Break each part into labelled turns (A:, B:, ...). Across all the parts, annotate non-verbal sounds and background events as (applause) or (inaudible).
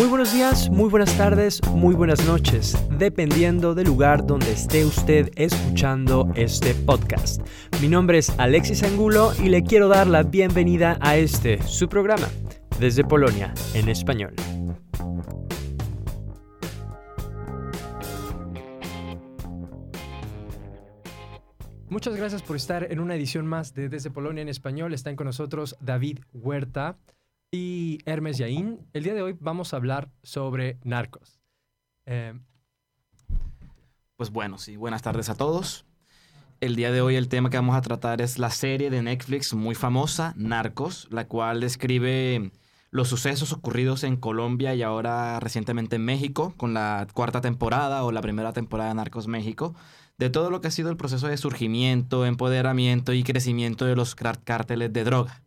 A: Muy buenos días, muy buenas tardes, muy buenas noches, dependiendo del lugar donde esté usted escuchando este podcast. Mi nombre es Alexis Angulo y le quiero dar la bienvenida a este, su programa, desde Polonia, en español. Muchas gracias por estar en una edición más de Desde Polonia en español. Están con nosotros David Huerta y Hermes Yaín. El día de hoy vamos a hablar sobre narcos. Eh,
B: Pues bueno, sí, buenas tardes a todos. El día de hoy el tema que vamos a tratar es la serie de Netflix muy famosa, Narcos, la cual describe los sucesos ocurridos en Colombia y ahora recientemente en México, con la cuarta temporada o la primera temporada de Narcos México, de todo lo que ha sido el proceso de surgimiento, empoderamiento y crecimiento de los cár- cárteles de droga.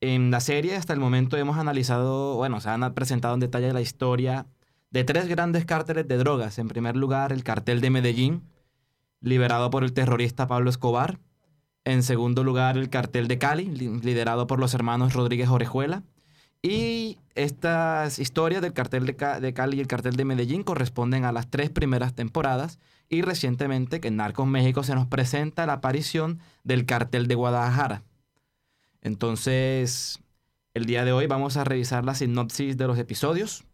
B: En la serie hasta el momento hemos analizado, bueno, se han presentado en detalle la historia de tres grandes cárteles de drogas. En primer lugar, el cartel de Medellín, liberado por el terrorista Pablo Escobar. En segundo lugar, el cartel de Cali, li- liderado por los hermanos Rodríguez Orejuela. Y estas historias del cartel de, Ca- de Cali y el cartel de Medellín corresponden a las tres primeras temporadas. Y recientemente, que en Narcos México se nos presenta la aparición del cartel de Guadalajara. Entonces, el día de hoy vamos a revisar la sinopsis de los episodios.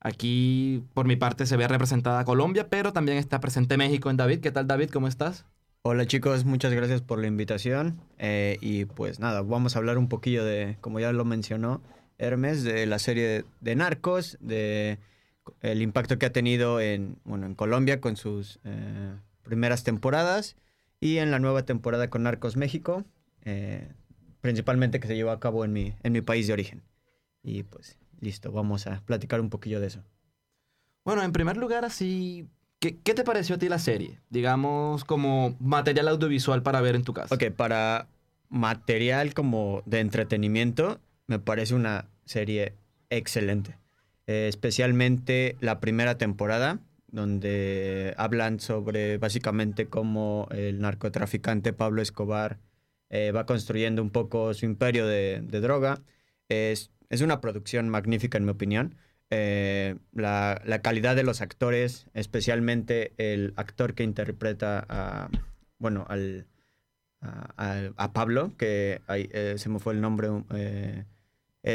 B: Aquí, por mi parte, se ve representada Colombia, pero también está presente México en David. ¿Qué tal, David? ¿Cómo estás?
C: Hola chicos, muchas gracias por la invitación. Eh, y pues nada, vamos a hablar un poquillo de, como ya lo mencionó Hermes, de la serie de, Narcos, de el impacto que ha tenido en, bueno, en Colombia con sus eh, primeras temporadas y en la nueva temporada con Narcos México, eh, principalmente que se llevó a cabo en mi, en mi país de origen. Y pues listo, vamos a platicar un poquillo de eso.
B: Bueno, en primer lugar, así, ¿qué, qué te pareció a ti la serie? Digamos, como material audiovisual para ver en tu casa.
C: Ok, para material como de entretenimiento, me parece una serie excelente. Eh, especialmente la primera temporada, donde hablan sobre básicamente cómo el narcotraficante Pablo Escobar eh, va construyendo un poco su imperio de, de droga. Es, es una producción magnífica, en mi opinión. Eh, la, la calidad de los actores, especialmente el actor que interpreta a, bueno, al, a, Pablo, que eh, se me fue el nombre,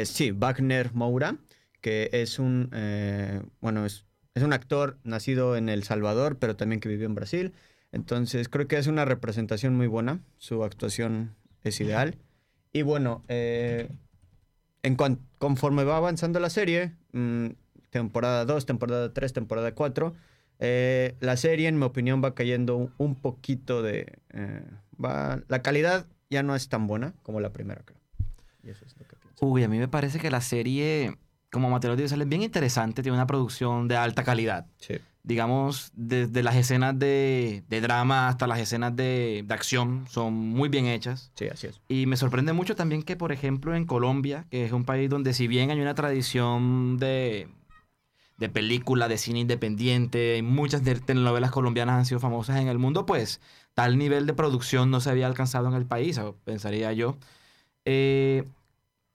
C: sí, Wagner Moura, que es un, bueno, es, es un actor nacido en El Salvador, pero también que vivió en Brasil. Entonces creo que es una representación muy buena, su actuación es ideal. Y bueno, eh, en conforme va avanzando la serie, mm, temporada 2, temporada 3, temporada 4, eh, la serie, en mi opinión, va cayendo un, un poquito de... eh, va, la calidad ya no es tan buena como la primera, creo. Y eso es lo que pienso.
B: Uy, a mí me parece que la serie, como material audiovisual, es bien interesante. Tiene una producción de alta calidad.
C: Sí.
B: Digamos, desde las escenas de, de drama hasta las escenas de, de acción, son muy bien hechas.
C: Sí, así es.
B: Y me sorprende mucho también que, por ejemplo, en Colombia, que es un país donde si bien hay una tradición de, de película, de cine independiente, muchas de- telenovelas colombianas han sido famosas en el mundo, pues tal nivel de producción no se había alcanzado en el país, pensaría yo. Eh,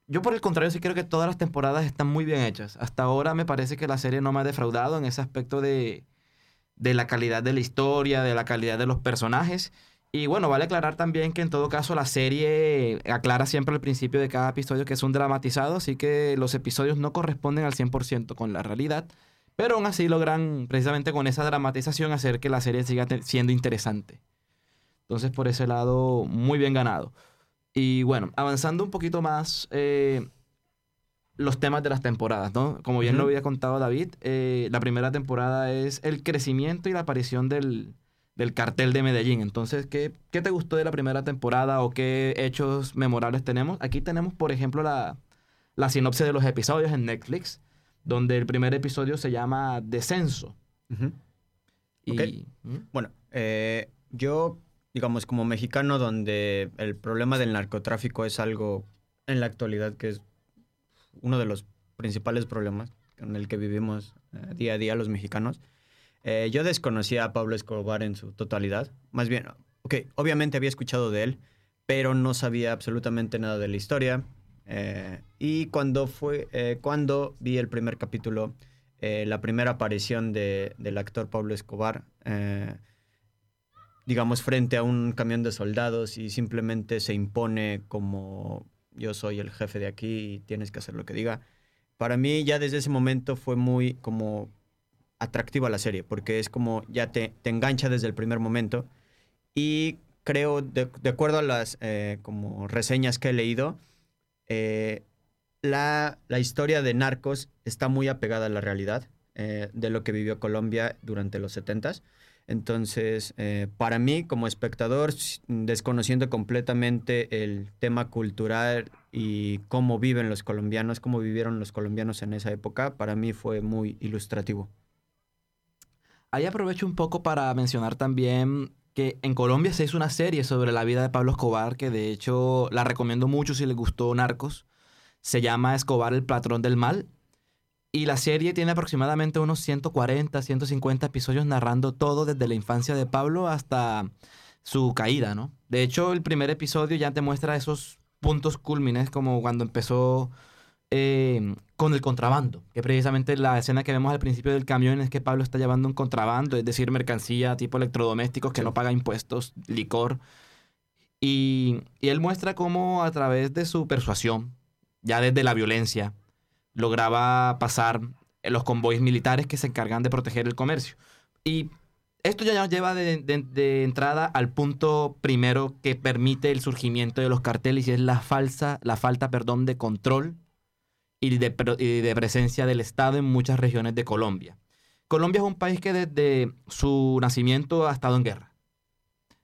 B: yo por el contrario sí creo que todas las temporadas están muy bien hechas. Hasta ahora me parece que la serie no me ha defraudado en ese aspecto de, de la calidad de la historia, de la calidad de los personajes. Y bueno, vale aclarar también que en todo caso la serie aclara siempre al principio de cada episodio que es un dramatizado, así que los episodios no corresponden al 100% con la realidad, pero aún así logran precisamente con esa dramatización hacer que la serie siga siendo interesante. Entonces por ese lado, muy bien ganado. Y bueno, avanzando un poquito más, eh, los temas de las temporadas, ¿no? Como bien lo había contado David, eh, la primera temporada es el crecimiento y la aparición del, del cartel de Medellín. Entonces, ¿qué, ¿qué te gustó de la primera temporada o qué hechos memorables tenemos? Aquí tenemos, por ejemplo, la, la sinopsis de los episodios en Netflix, donde el primer episodio se llama Descenso. Y. ¿Mm?
C: Bueno, eh, yo, digamos, como mexicano, donde el problema del narcotráfico es algo en la actualidad que es uno de los principales problemas con el que vivimos eh, día a día los mexicanos, eh, yo desconocía a Pablo Escobar en su totalidad. Más bien, ok, obviamente había escuchado de él, pero no sabía absolutamente nada de la historia. Eh, y cuando, fue, eh, cuando vi el primer capítulo, eh, la primera aparición de, del actor Pablo Escobar, digamos, frente a un camión de soldados y simplemente se impone como yo soy el jefe de aquí y tienes que hacer lo que diga. Para mí ya desde ese momento fue muy como atractiva la serie, porque es como ya te, te engancha desde el primer momento. Y creo, de, acuerdo a las eh, como reseñas que he leído, eh, la, la, historia de Narcos está muy apegada a la realidad eh, de lo que vivió Colombia durante los 70s. Entonces, para mí como espectador, desconociendo completamente el tema cultural y cómo viven los colombianos, cómo vivieron los colombianos en esa época, para mí fue muy ilustrativo.
B: Ahí aprovecho un poco para mencionar también que en Colombia se hizo una serie sobre la vida de Pablo Escobar, que de hecho la recomiendo mucho si les gustó Narcos. Se llama Escobar el patrón del mal. Y la serie tiene aproximadamente unos 140, 150 episodios narrando todo desde la infancia de Pablo hasta su caída, ¿no? De hecho, el primer episodio ya te muestra esos puntos cúlmines, como cuando empezó eh, con el contrabando, que precisamente la escena que vemos al principio del camión es que Pablo está llevando un contrabando, es decir, mercancía tipo electrodomésticos que no paga impuestos, licor. Y, y, él muestra cómo a través de su persuasión, ya desde la violencia, lograba pasar los convoys militares que se encargan de proteger el comercio. Y esto ya nos lleva de, entrada al punto primero que permite el surgimiento de los carteles y es la falsa, la falta, perdón, de control y de, presencia del Estado en muchas regiones de Colombia. Colombia es un país que desde su nacimiento ha estado en guerra.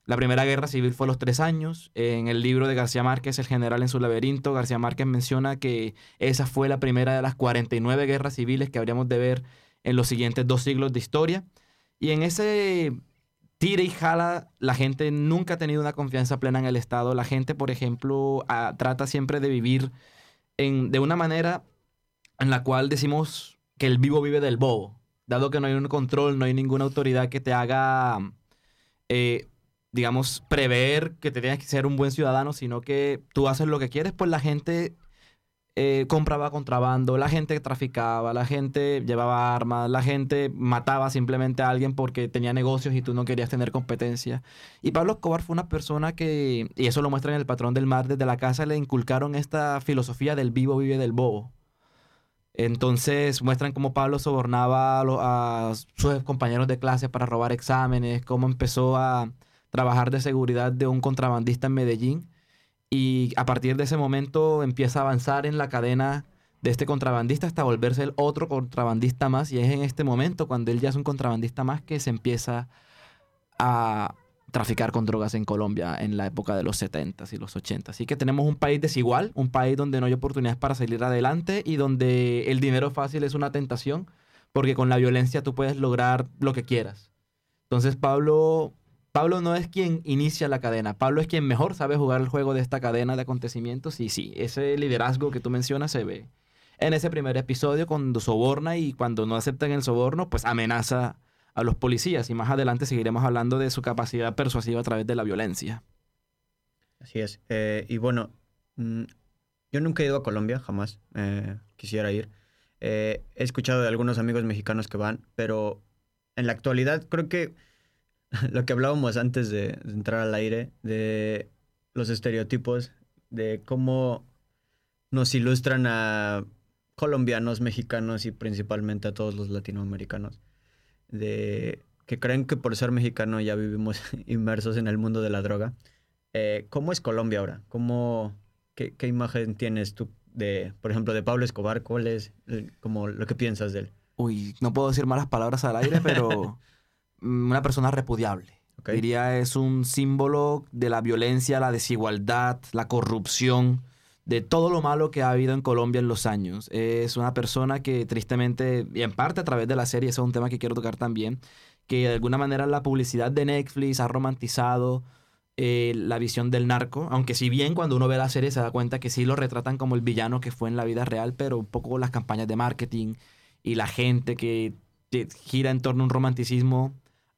B: La primera guerra civil fue a los tres años. En el libro de García Márquez, El general en su laberinto, García Márquez menciona que esa fue la primera de las 49 guerras civiles que habríamos de ver en los siguientes dos siglos de historia. Y en ese tire y jala, la gente nunca ha tenido una confianza plena en el Estado. La gente, por ejemplo, trata siempre de vivir de una manera en la cual decimos que el vivo vive del bobo, dado que no hay un control, no hay ninguna autoridad que te haga, eh, digamos, prever que te tienes que ser un buen ciudadano, sino que tú haces lo que quieres, pues la gente eh, compraba contrabando, la gente traficaba, la gente llevaba armas, la gente mataba simplemente a alguien porque tenía negocios y tú no querías tener competencia. Y Pablo Escobar fue una persona que, y eso lo muestra en el patrón del mar, desde la casa le inculcaron esta filosofía del vivo vive del bobo. Entonces muestran cómo Pablo sobornaba a, a sus compañeros de clase para robar exámenes, cómo empezó a trabajar de seguridad de un contrabandista en Medellín y a partir de ese momento empieza a avanzar en la cadena de este contrabandista hasta volverse el otro contrabandista más y es en este momento cuando él ya es un contrabandista más que se empieza a traficar con drogas en Colombia en la época de los 70s y los 80s. Así que tenemos un país desigual, un país donde no hay oportunidades para salir adelante y donde el dinero fácil es una tentación, porque con la violencia tú puedes lograr lo que quieras. Entonces Pablo Pablo no es quien inicia la cadena, Pablo es quien mejor sabe jugar el juego de esta cadena de acontecimientos y sí, ese liderazgo que tú mencionas se ve en ese primer episodio cuando soborna y cuando no aceptan el soborno, pues amenaza a los policías y más adelante seguiremos hablando de su capacidad persuasiva a través de la violencia.
C: Así es. Eh, y bueno, mm, yo nunca he ido a Colombia, jamás eh, quisiera ir. Eh, he escuchado de algunos amigos mexicanos que van, pero en la actualidad creo que (laughs) lo que hablábamos antes de, entrar al aire, de los estereotipos, de cómo nos ilustran a colombianos, mexicanos y principalmente a todos los latinoamericanos, de que creen que por ser mexicano ya vivimos (laughs) inmersos en el mundo de la droga. Eh, ¿Cómo es Colombia ahora? ¿Cómo, qué, qué, imagen tienes tú de, por ejemplo, de Pablo Escobar? ¿Cuál es como lo que piensas de él?
B: Uy, no puedo decir malas palabras al aire, pero (laughs) una persona repudiable. Diría es un símbolo de la violencia, la desigualdad, la corrupción, de todo lo malo que ha habido en Colombia en los años. Es una persona que tristemente, y en parte a través de la serie, eso es un tema que quiero tocar también, que de alguna manera la publicidad de Netflix ha romantizado eh, la visión del narco, aunque si bien cuando uno ve la serie se da cuenta que sí lo retratan como el villano que fue en la vida real, pero un poco las campañas de marketing y la gente que gira en torno a un romanticismo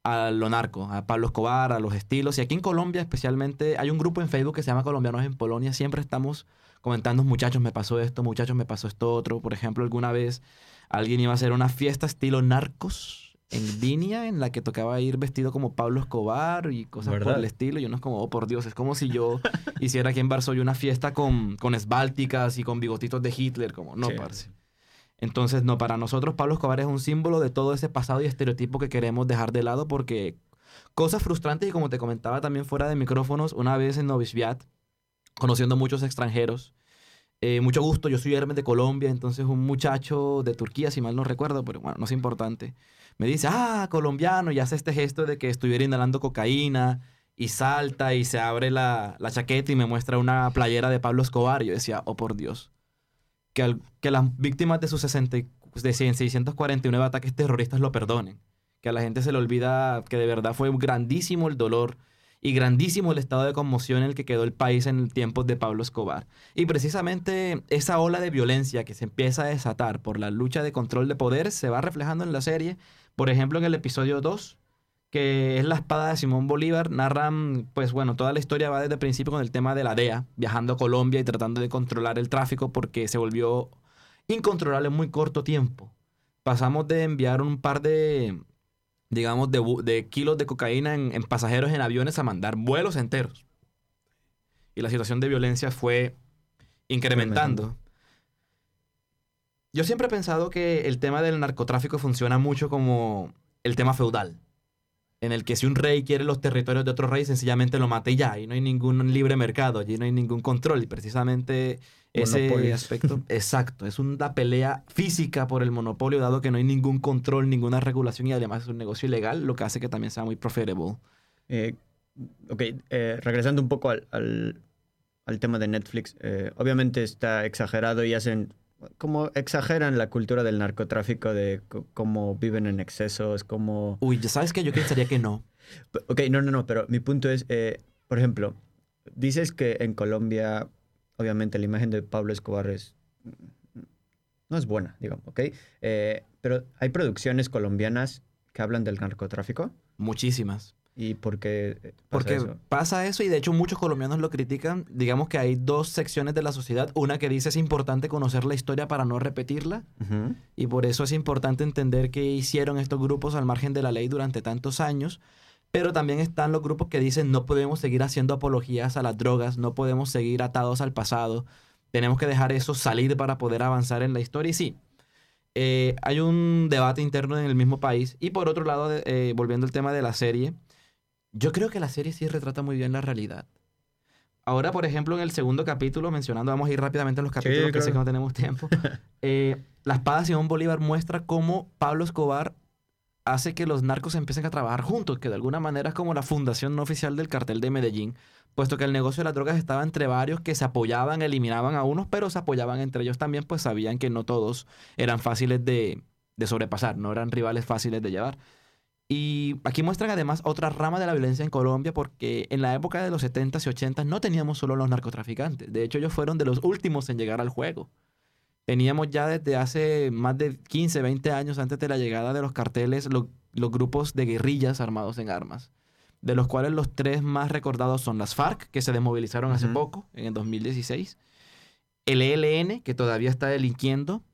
B: a lo narco, a Pablo Escobar, a los estilos. Y aquí en Colombia especialmente hay un grupo en Facebook que se llama Colombianos en Polonia. Siempre estamos comentando, muchachos, me pasó esto, muchachos, me pasó esto otro. Por ejemplo, alguna vez alguien iba a hacer una fiesta estilo narcos en línea en la que tocaba ir vestido como Pablo Escobar y cosas por el estilo. Y uno es como, oh, por Dios, es como si yo hiciera aquí en Varsovia una fiesta con, con esbálticas y con bigotitos de Hitler. Como, no,
C: Sí.
B: parce. Entonces, no, para nosotros Pablo Escobar es un símbolo de todo ese pasado y estereotipo que queremos dejar de lado porque cosas frustrantes y como te comentaba también fuera de micrófonos, una vez en Novi Sad, conociendo muchos extranjeros, eh, mucho gusto, yo soy Hermes de Colombia, entonces un muchacho de Turquía, si mal no recuerdo, pero bueno, no es importante, me dice, ah, colombiano, y hace este gesto de que estuviera inhalando cocaína y salta y se abre la, la chaqueta y me muestra una playera de Pablo Escobar. Yo decía, oh por Dios, que, las víctimas de sus 60, y- de 649 ataques terroristas lo perdonen. Que a la gente se le olvida que de verdad fue grandísimo el dolor y grandísimo el estado de conmoción en el que quedó el país en tiempos de Pablo Escobar. Y precisamente esa ola de violencia que se empieza a desatar por la lucha de control de poder se va reflejando en la serie. Por ejemplo, en el episodio 2, que es la espada de Simón Bolívar, narran, pues bueno, toda la historia va desde el principio con el tema de la DEA, viajando a Colombia y tratando de controlar el tráfico porque se volvió incontrolable en muy corto tiempo. Pasamos de enviar un par de, digamos, de, kilos de cocaína en, en pasajeros en aviones a mandar vuelos enteros. Y la situación de violencia fue incrementando. Yo siempre he pensado que el tema del narcotráfico funciona mucho como el tema feudal, en el que si un rey quiere los territorios de otro rey, sencillamente lo mata y ya, y no hay ningún libre mercado, allí no hay ningún control, y precisamente ese
C: Monopolios.
B: aspecto, (laughs) exacto, es una pelea física por el monopolio, dado que no hay ningún control, ninguna regulación, y además es un negocio ilegal, lo que hace que también sea muy profitable.
C: Eh, ok, eh, regresando un poco al, al- al tema de Netflix, eh, obviamente está exagerado y hacen, como exageran la cultura del narcotráfico, de cómo viven en excesos, cómo...
B: Uy, ya sabes que yo pensaría que no.
C: Ok, no, no, no, pero mi punto es, eh, por ejemplo, dices que en Colombia, obviamente la imagen de Pablo Escobar es... No es buena, digamos, ¿ok? Eh, pero hay producciones colombianas que hablan del narcotráfico
B: Muchísimas.
C: Y por qué pasa
B: Porque
C: eso?
B: pasa eso y de hecho muchos colombianos lo critican. Digamos que hay dos secciones de la sociedad. Una que dice es importante conocer la historia para no repetirla.
C: Ujú.
B: Y por eso es importante entender qué hicieron estos grupos al margen de la ley durante tantos años. Pero también están los grupos que dicen no podemos seguir haciendo apologías a las drogas, no podemos seguir atados al pasado. Tenemos que dejar eso salir para poder avanzar en la historia. Y sí, eh, hay un debate interno en el mismo país. Y por otro lado, eh, volviendo al tema de la serie, yo creo que la serie sí retrata muy bien la realidad. Ahora, por ejemplo, en el segundo capítulo, mencionando, vamos a ir rápidamente a los capítulos que sé que no tenemos tiempo. (laughs) Eh, la espada de Simón Bolívar muestra cómo Pablo Escobar hace que los narcos empiecen a trabajar juntos, que de alguna manera es como la fundación no oficial del cartel de Medellín, puesto que el negocio de las drogas estaba entre varios que se apoyaban, eliminaban a unos, pero se apoyaban entre ellos también, pues sabían que no todos eran fáciles de, de sobrepasar, no eran rivales fáciles de llevar. Y aquí muestran además otra rama de la violencia en Colombia, porque en la época de los 70s y 80s no teníamos solo los narcotraficantes, de hecho ellos fueron de los últimos en llegar al juego. Teníamos ya desde hace más de 15, 20 años antes de la llegada de los carteles lo- los grupos de guerrillas armados en armas, de los cuales los tres más recordados son las FARC, que se desmovilizaron hace poco, en el 2016, el ELN, que todavía está delinquiendo,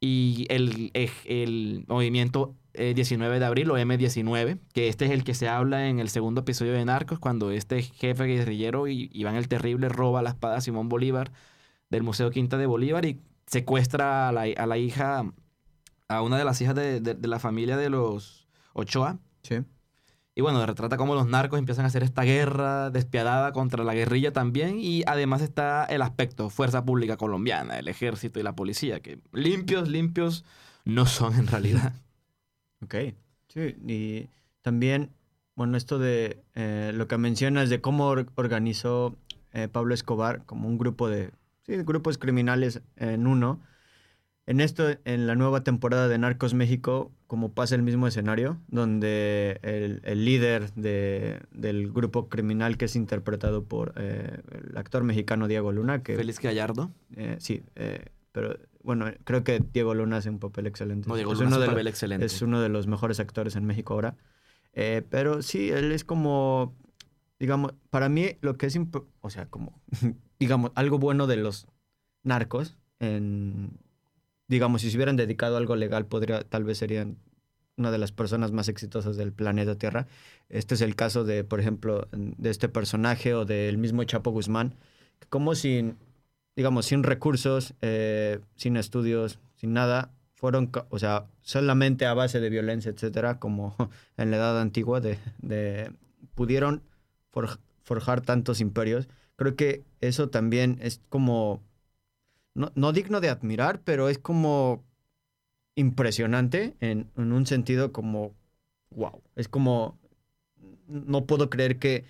B: y el, ej- el movimiento eh, 19 de abril o M19, que este es el que se habla en el segundo episodio de Narcos, cuando este jefe guerrillero Iván el Terrible roba la espada a Simón Bolívar del Museo Quinta de Bolívar y secuestra a la, a la hija, a una de las hijas de, de- de la familia de los Ochoa.
C: Sí.
B: Y bueno, retrata cómo los narcos empiezan a hacer esta guerra despiadada contra la guerrilla también. Y además está el aspecto fuerza pública colombiana, el ejército y la policía, que limpios, limpios no son en realidad. (laughs)
C: Ok. Sí, y también, bueno, esto de eh, lo que mencionas de cómo or- organizó eh, Pablo Escobar como un grupo de, sí, de grupos criminales en uno. En esto, en la nueva temporada de Narcos México, como pasa el mismo escenario, donde el, el líder de- del grupo criminal que es interpretado por eh, el actor mexicano Diego Luna, que
B: Félix Gallardo.
C: eh, sí, eh, pero bueno, creo que Diego Luna hace un papel excelente.
B: No, Diego
C: Es
B: Luna
C: uno
B: hace
C: de
B: un papel excelente.
C: es uno de los mejores actores en México ahora. Eh, pero sí, él es como, digamos, para mí lo que es, o sea, como, (laughs) digamos, algo bueno de los narcos, en, digamos, si se hubieran dedicado a algo legal, podría, tal vez serían una de las personas más exitosas del planeta Tierra. Este es el caso de, por ejemplo, de este personaje o del mismo Chapo Guzmán, que como sin, digamos, sin recursos, eh, sin estudios, sin nada, fueron, o sea, solamente a base de violencia, etcétera, como (laughs) en la edad antigua, de, pudieron forj- forjar tantos imperios. Creo que eso también es como, no, no digno de admirar, pero es como impresionante en, en un sentido como, wow, es como, no puedo creer que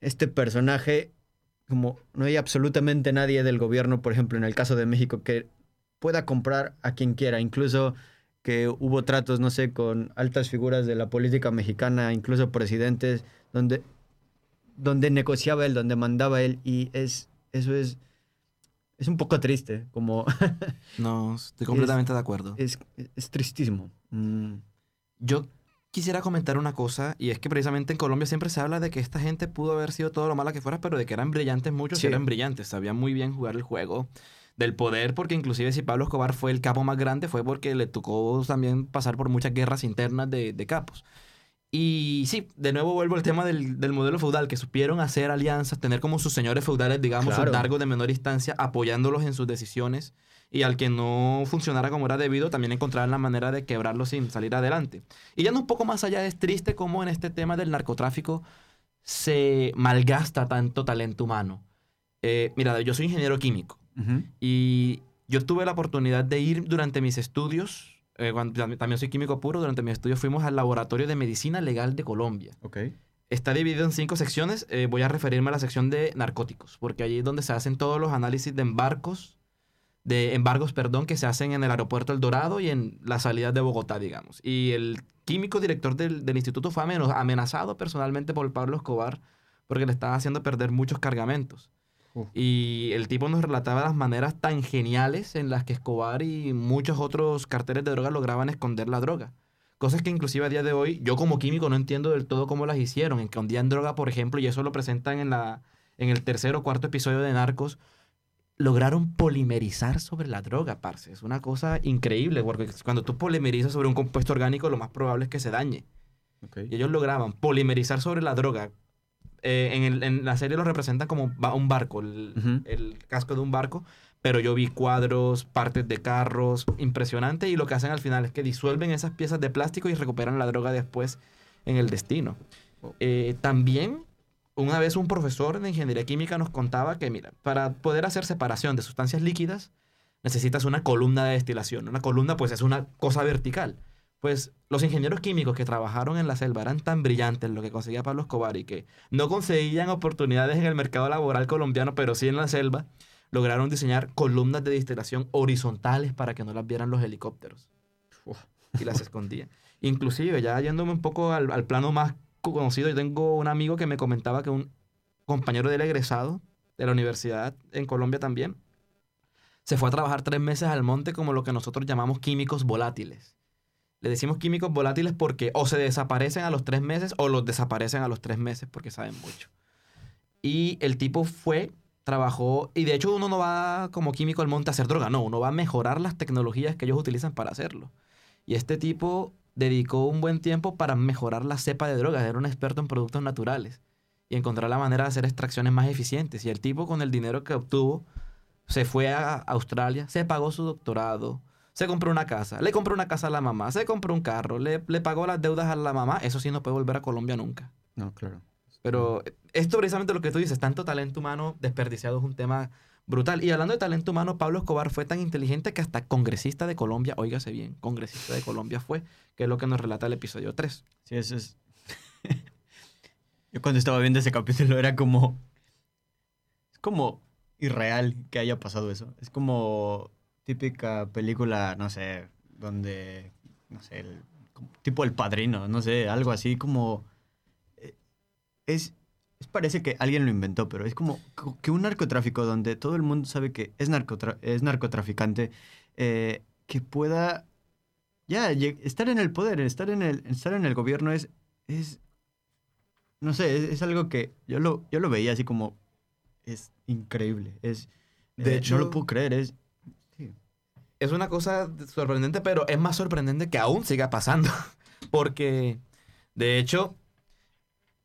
C: este personaje, como no hay absolutamente nadie del gobierno, por ejemplo, en el caso de México, que pueda comprar a quien quiera, incluso que hubo tratos, no sé, con altas figuras de la política mexicana, incluso presidentes, donde, donde negociaba él, donde mandaba él, y es, eso es, es un poco triste, como (laughs)
B: No, estoy completamente de acuerdo.
C: es, es tristísimo. Mm,
B: Yo quisiera comentar una cosa, y es que precisamente en Colombia siempre se habla de que esta gente pudo haber sido todo lo mala que fuera, pero de que eran brillantes muchos,
C: Sí.
B: eran brillantes, sabían muy bien jugar el juego del poder, porque inclusive si Pablo Escobar fue el capo más grande, fue porque le tocó también pasar por muchas guerras internas de, de capos. Y sí, de nuevo vuelvo al tema del, del modelo feudal, que supieron hacer alianzas, tener como sus señores feudales, digamos,
C: Claro.
B: largos de menor instancia, apoyándolos en sus decisiones. Y al que no funcionara como era debido, también encontraran la manera de quebrarlo sin salir adelante. Y ya no un poco más allá, es triste cómo en este tema del narcotráfico se malgasta tanto talento humano. Eh, mira, yo soy ingeniero químico. Y yo tuve la oportunidad de ir durante mis estudios, eh, cuando- tam- también soy químico puro, durante mis estudios fuimos al Laboratorio de Medicina Legal de Colombia. Está dividido en cinco secciones, eh, voy a referirme a la sección de narcóticos, porque allí es donde se hacen todos los análisis de embarcos, de embargos, perdón, que se hacen en el aeropuerto El Dorado y en las salidas de Bogotá, digamos. Y el químico director del, del instituto fue amenazado personalmente por Pablo Escobar porque le estaba haciendo perder muchos cargamentos. Y el tipo nos relataba las maneras tan geniales en las que Escobar y muchos otros carteles de droga lograban esconder la droga. Cosas que inclusive a día de hoy yo como químico no entiendo del todo cómo las hicieron. Escondían droga, por ejemplo, y eso lo presentan en, la, en el tercer o cuarto episodio de Narcos. Lograron polimerizar sobre la droga, parce. Es una cosa increíble, porque cuando tú polimerizas sobre un compuesto orgánico, lo más probable es que se dañe. Y ellos lograban polimerizar sobre la droga. Eh, en, el- en la serie lo representan como un barco, el, casco de un barco, pero yo vi cuadros, partes de carros, impresionante, y lo que hacen al final es que disuelven esas piezas de plástico y recuperan la droga después en el destino.
C: Wow.
B: Eh, también, una vez un profesor de ingeniería química nos contaba que, mira, para poder hacer separación de sustancias líquidas, necesitas una columna de destilación. Una columna, pues, es una cosa vertical. Pues los ingenieros químicos que trabajaron en la selva eran tan brillantes en lo que conseguía Pablo Escobar y que no conseguían oportunidades en el mercado laboral colombiano, pero sí en la selva, lograron diseñar columnas de destilación horizontales para que no las vieran los helicópteros
C: Uf.
B: y las escondían. Inclusive, ya yéndome un poco al, al plano más conocido, yo tengo un amigo que me comentaba que un compañero del egresado de la universidad en Colombia también se fue a trabajar tres meses al monte como lo que nosotros llamamos químicos volátiles. Le decimos químicos volátiles porque o se desaparecen a los tres meses o los desaparecen a los tres meses porque saben mucho. Y el tipo fue, trabajó, y de hecho uno no va como químico al monte a hacer droga, no, uno va a mejorar las tecnologías que ellos utilizan para hacerlo. Y este tipo dedicó un buen tiempo para mejorar la cepa de drogas, era un experto en productos naturales y encontrar la manera de hacer extracciones más eficientes. Y el tipo con el dinero que obtuvo se fue a Australia, se pagó su doctorado, se compró una casa, le compró una casa a la mamá, se compró un carro, le, le pagó las deudas a la mamá. Eso sí no puede volver a Colombia nunca.
C: No, claro.
B: Pero esto precisamente lo que tú dices, tanto talento humano desperdiciado es un tema brutal. Y hablando de talento humano, Pablo Escobar fue tan inteligente que hasta congresista de Colombia, óigase bien, congresista de Colombia fue, que es lo que nos relata el episodio 3.
C: Sí, eso es. (laughs) Yo cuando estaba viendo ese capítulo era como. Es como irreal que haya pasado eso. Es como típica película, no sé, donde. No sé, el- tipo El Padrino, no sé, algo así como. eh, Es. Parece que alguien lo inventó, pero es como co- que un narcotráfico donde todo el mundo sabe que es, narcotra- es narcotraficante, eh, que pueda ya lle- estar en el poder, estar en el, estar en el gobierno es, es, no sé, es, es algo que yo lo, yo lo veía así como, es increíble, es,
B: De
C: eh,
B: hecho-
C: no lo puedo creer, es, sí.
B: Es una cosa sorprendente, pero es más sorprendente que aún siga pasando. (laughs) Porque, de hecho,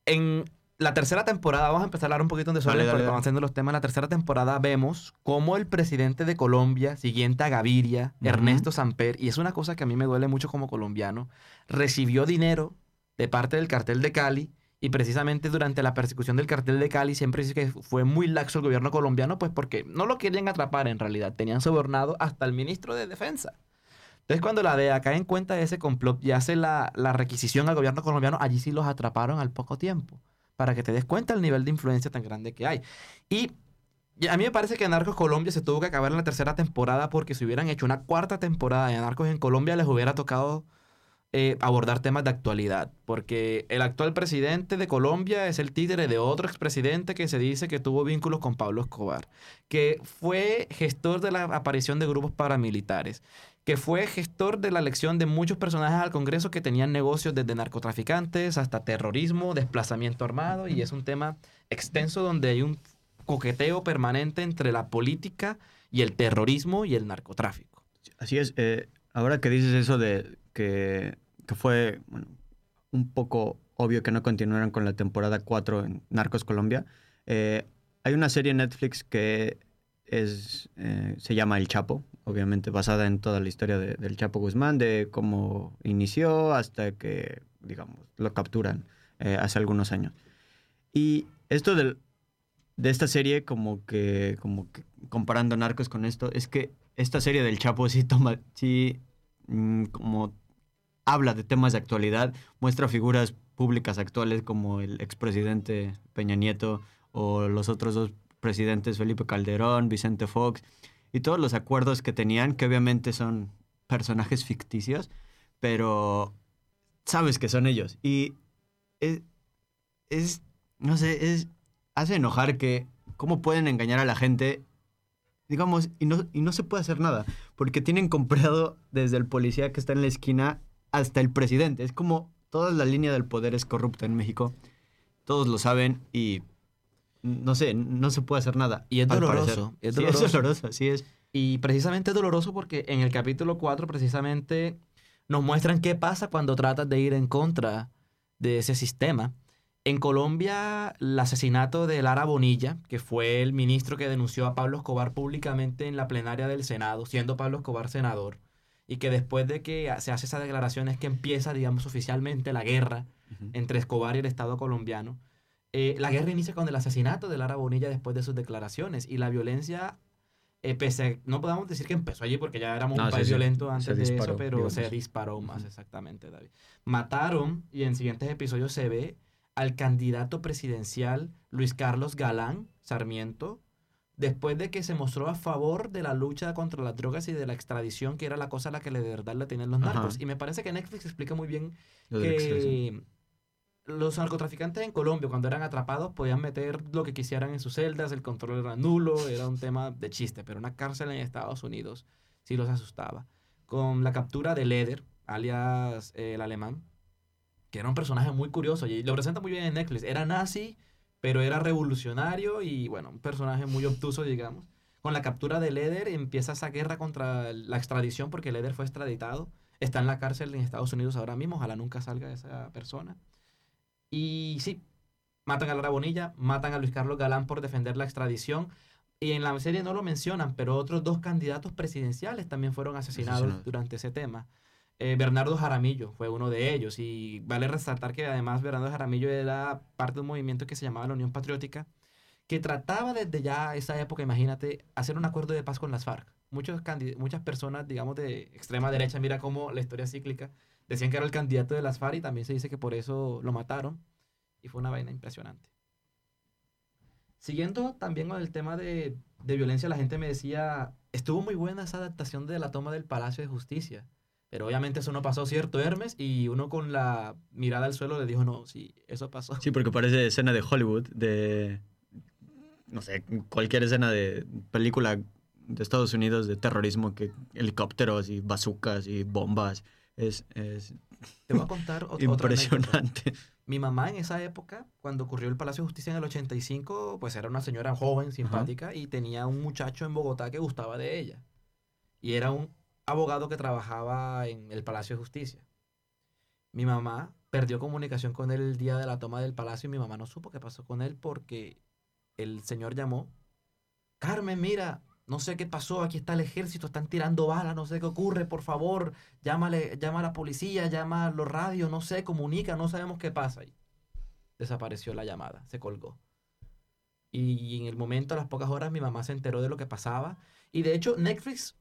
B: en la tercera temporada, vamos a empezar a hablar un poquito de desorden, porque vamos haciendo los temas. La tercera temporada vemos cómo el presidente de Colombia, siguiente a Gaviria. Ernesto Samper, y es una cosa que a mí me duele mucho como colombiano, recibió dinero de parte del cartel de Cali. Y precisamente durante la persecución del cartel de Cali siempre dice que fue muy laxo el gobierno colombiano, pues porque no lo querían atrapar en realidad. Tenían sobornado hasta el ministro de Defensa. Entonces, cuando la DEA cae en cuenta de ese complot y hace la, la requisición al gobierno colombiano, allí sí los atraparon al poco tiempo. Para que te des cuenta el nivel de influencia tan grande que hay. Y y a mí me parece que Narcos Colombia se tuvo que acabar en la tercera temporada porque si hubieran hecho una cuarta temporada de Narcos en Colombia les hubiera tocado eh, abordar temas de actualidad. Porque el actual presidente de Colombia es el títere de otro expresidente que se dice que tuvo vínculos con Pablo Escobar. Que fue gestor de la aparición de grupos paramilitares. Que fue gestor de la elección de muchos personajes al Congreso que tenían negocios desde narcotraficantes hasta terrorismo, desplazamiento armado. Y es un tema extenso donde hay un coqueteo permanente entre la política y el terrorismo y el narcotráfico.
C: Así es. eh, ahora que dices eso de que, fue un poco obvio que no continuaran con la temporada 4 en Narcos Colombia, eh, hay una serie en Netflix que es, eh, se llama El Chapo, obviamente basada en toda la historia de- del Chapo Guzmán, de cómo inició hasta que, digamos, lo capturan eh, hace algunos años. Y esto de esta serie, como que, como comparando Narcos con esto, es que esta serie del Chapo sí toma, sí, mm, como habla de temas de actualidad, muestra figuras públicas actuales como el expresidente Peña Nieto o los otros dos presidentes, Felipe Calderón, Vicente Fox, y todos los acuerdos que tenían, que obviamente son personajes ficticios, pero sabes que son ellos. Y es, es no sé, es, hace enojar que cómo pueden engañar a la gente, digamos, y no, y no se puede hacer nada, porque tienen comprado desde el policía que está en la esquina hasta el presidente. Es como toda la línea del poder es corrupta en México, todos lo saben y no sé, no se puede hacer nada.
B: Y es doloroso, es
C: Sí,
B: doloroso.
C: es doloroso, así es.
B: Y precisamente es doloroso porque en el capítulo 4 precisamente nos muestran qué pasa cuando tratas de ir en contra de ese sistema. En Colombia, el asesinato de Lara Bonilla, que fue el ministro que denunció a Pablo Escobar públicamente en la plenaria del Senado, siendo Pablo Escobar senador, y que después de que se hace esa declaración es que empieza, digamos, oficialmente la guerra entre Escobar y el Estado colombiano. Eh, la guerra inicia con el asesinato de Lara Bonilla después de sus declaraciones y la violencia, eh, pese no podemos decir que empezó allí porque ya éramos
C: No,
B: un país
C: sí.
B: violento antes de
C: disparó,
B: eso, pero se disparó más exactamente, David. Mataron, y en siguientes episodios se ve, al candidato presidencial Luis Carlos Galán Sarmiento, después de que se mostró a favor de la lucha contra las drogas y de la extradición, que era la cosa a la que de verdad le tenían los
C: Ajá.
B: narcos. Y me parece que Netflix explica muy bien
C: Lo
B: que los narcotraficantes en Colombia, cuando eran atrapados, podían meter lo que quisieran en sus celdas, el control era nulo, era un tema de chiste, pero una cárcel en Estados Unidos sí los asustaba. Con la captura de Leder, alias eh, el alemán, que era un personaje muy curioso y lo presenta muy bien en Netflix. Era nazi, pero era revolucionario y, bueno, un personaje muy obtuso, digamos. Con la captura de Leder empieza esa guerra contra la extradición porque Leder fue extraditado. Está en la cárcel en Estados Unidos ahora mismo, ojalá nunca salga esa persona. Y sí, matan a Lara Bonilla, matan a Luis Carlos Galán por defender la extradición. Y en la serie no lo mencionan, pero otros dos candidatos presidenciales también fueron asesinados
C: Asesinados.
B: durante ese tema. Eh, Bernardo Jaramillo fue uno de ellos. Y vale resaltar que además Bernardo Jaramillo era parte de un movimiento que se llamaba la Unión Patriótica, que trataba desde ya esa época, imagínate, hacer un acuerdo de paz con las FARC. Muchos muchas personas, digamos, de extrema derecha, mira cómo la historia cíclica, decían que era el candidato de las FARC y también se dice que por eso lo mataron. Y fue una vaina impresionante. Siguiendo también con el tema de, de violencia, la gente me decía, estuvo muy buena esa adaptación de la toma del Palacio de Justicia. Pero obviamente eso no pasó, ¿cierto, Hermes? Y uno con la mirada al suelo le dijo, no, sí, eso pasó.
C: Sí, porque parece escena de Hollywood, de. No sé, cualquier escena de película de Estados Unidos de terrorismo, que helicópteros y bazucas y bombas. Es, es
B: Te voy a contar ot- otra anécdota.
C: impresionante.
B: Mi mamá en esa época, cuando ocurrió el Palacio de Justicia en el 85, pues era una señora joven, simpática, y tenía un muchacho en Bogotá que gustaba de ella. Y era un abogado que trabajaba en el Palacio de Justicia. Mi mamá perdió comunicación con él el día de la toma del palacio y mi mamá no supo qué pasó con él porque el señor llamó. Carmen, mira, no sé qué pasó, aquí está el ejército, están tirando balas, no sé qué ocurre, por favor, llámale, llama a la policía, llama a los radios, no sé, comunica, no sabemos qué pasa. Y desapareció la llamada, se colgó. Y en el momento, a las pocas horas, mi mamá se enteró de lo que pasaba. Y de hecho, Netflix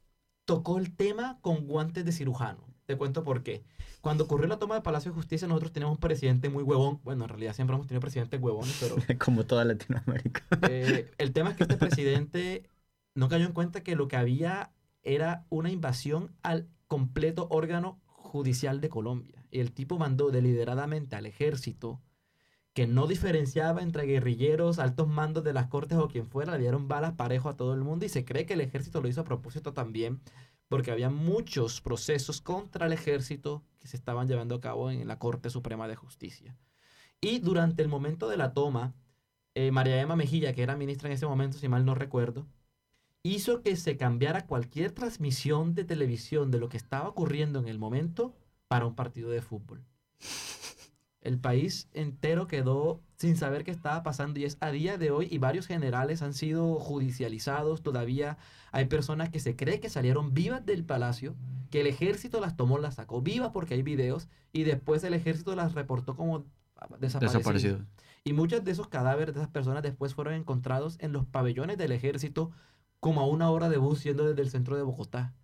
B: tocó el tema con guantes de cirujano. Te cuento por qué. Cuando ocurrió la toma del Palacio de Justicia, nosotros teníamos un presidente muy huevón. Bueno, en realidad siempre hemos tenido presidentes huevones, pero (laughs)
C: Como toda Latinoamérica.
B: eh, el tema es que este presidente no cayó en cuenta que lo que había era una invasión al completo órgano judicial de Colombia. Y el tipo mandó deliberadamente al ejército que no diferenciaba entre guerrilleros, altos mandos de las cortes o quien fuera, le dieron balas parejo a todo el mundo y se cree que el ejército lo hizo a propósito también porque había muchos procesos contra el ejército que se estaban llevando a cabo en la Corte Suprema de Justicia. Y durante el momento de la toma, eh, María Emma Mejía, que era ministra en ese momento, si mal no recuerdo, hizo que se cambiara cualquier transmisión de televisión de lo que estaba ocurriendo en el momento para un partido de fútbol. El país entero quedó sin saber qué estaba pasando y es a día de hoy y varios generales han sido judicializados. Todavía hay personas que se cree que salieron vivas del palacio, que el ejército las tomó, las sacó vivas porque hay videos y después el ejército las reportó como desaparecidas.
C: Desaparecido.
B: Y muchos de esos cadáveres de esas personas después fueron encontrados en los pabellones del ejército como a una hora de bus yendo desde el centro de Bogotá.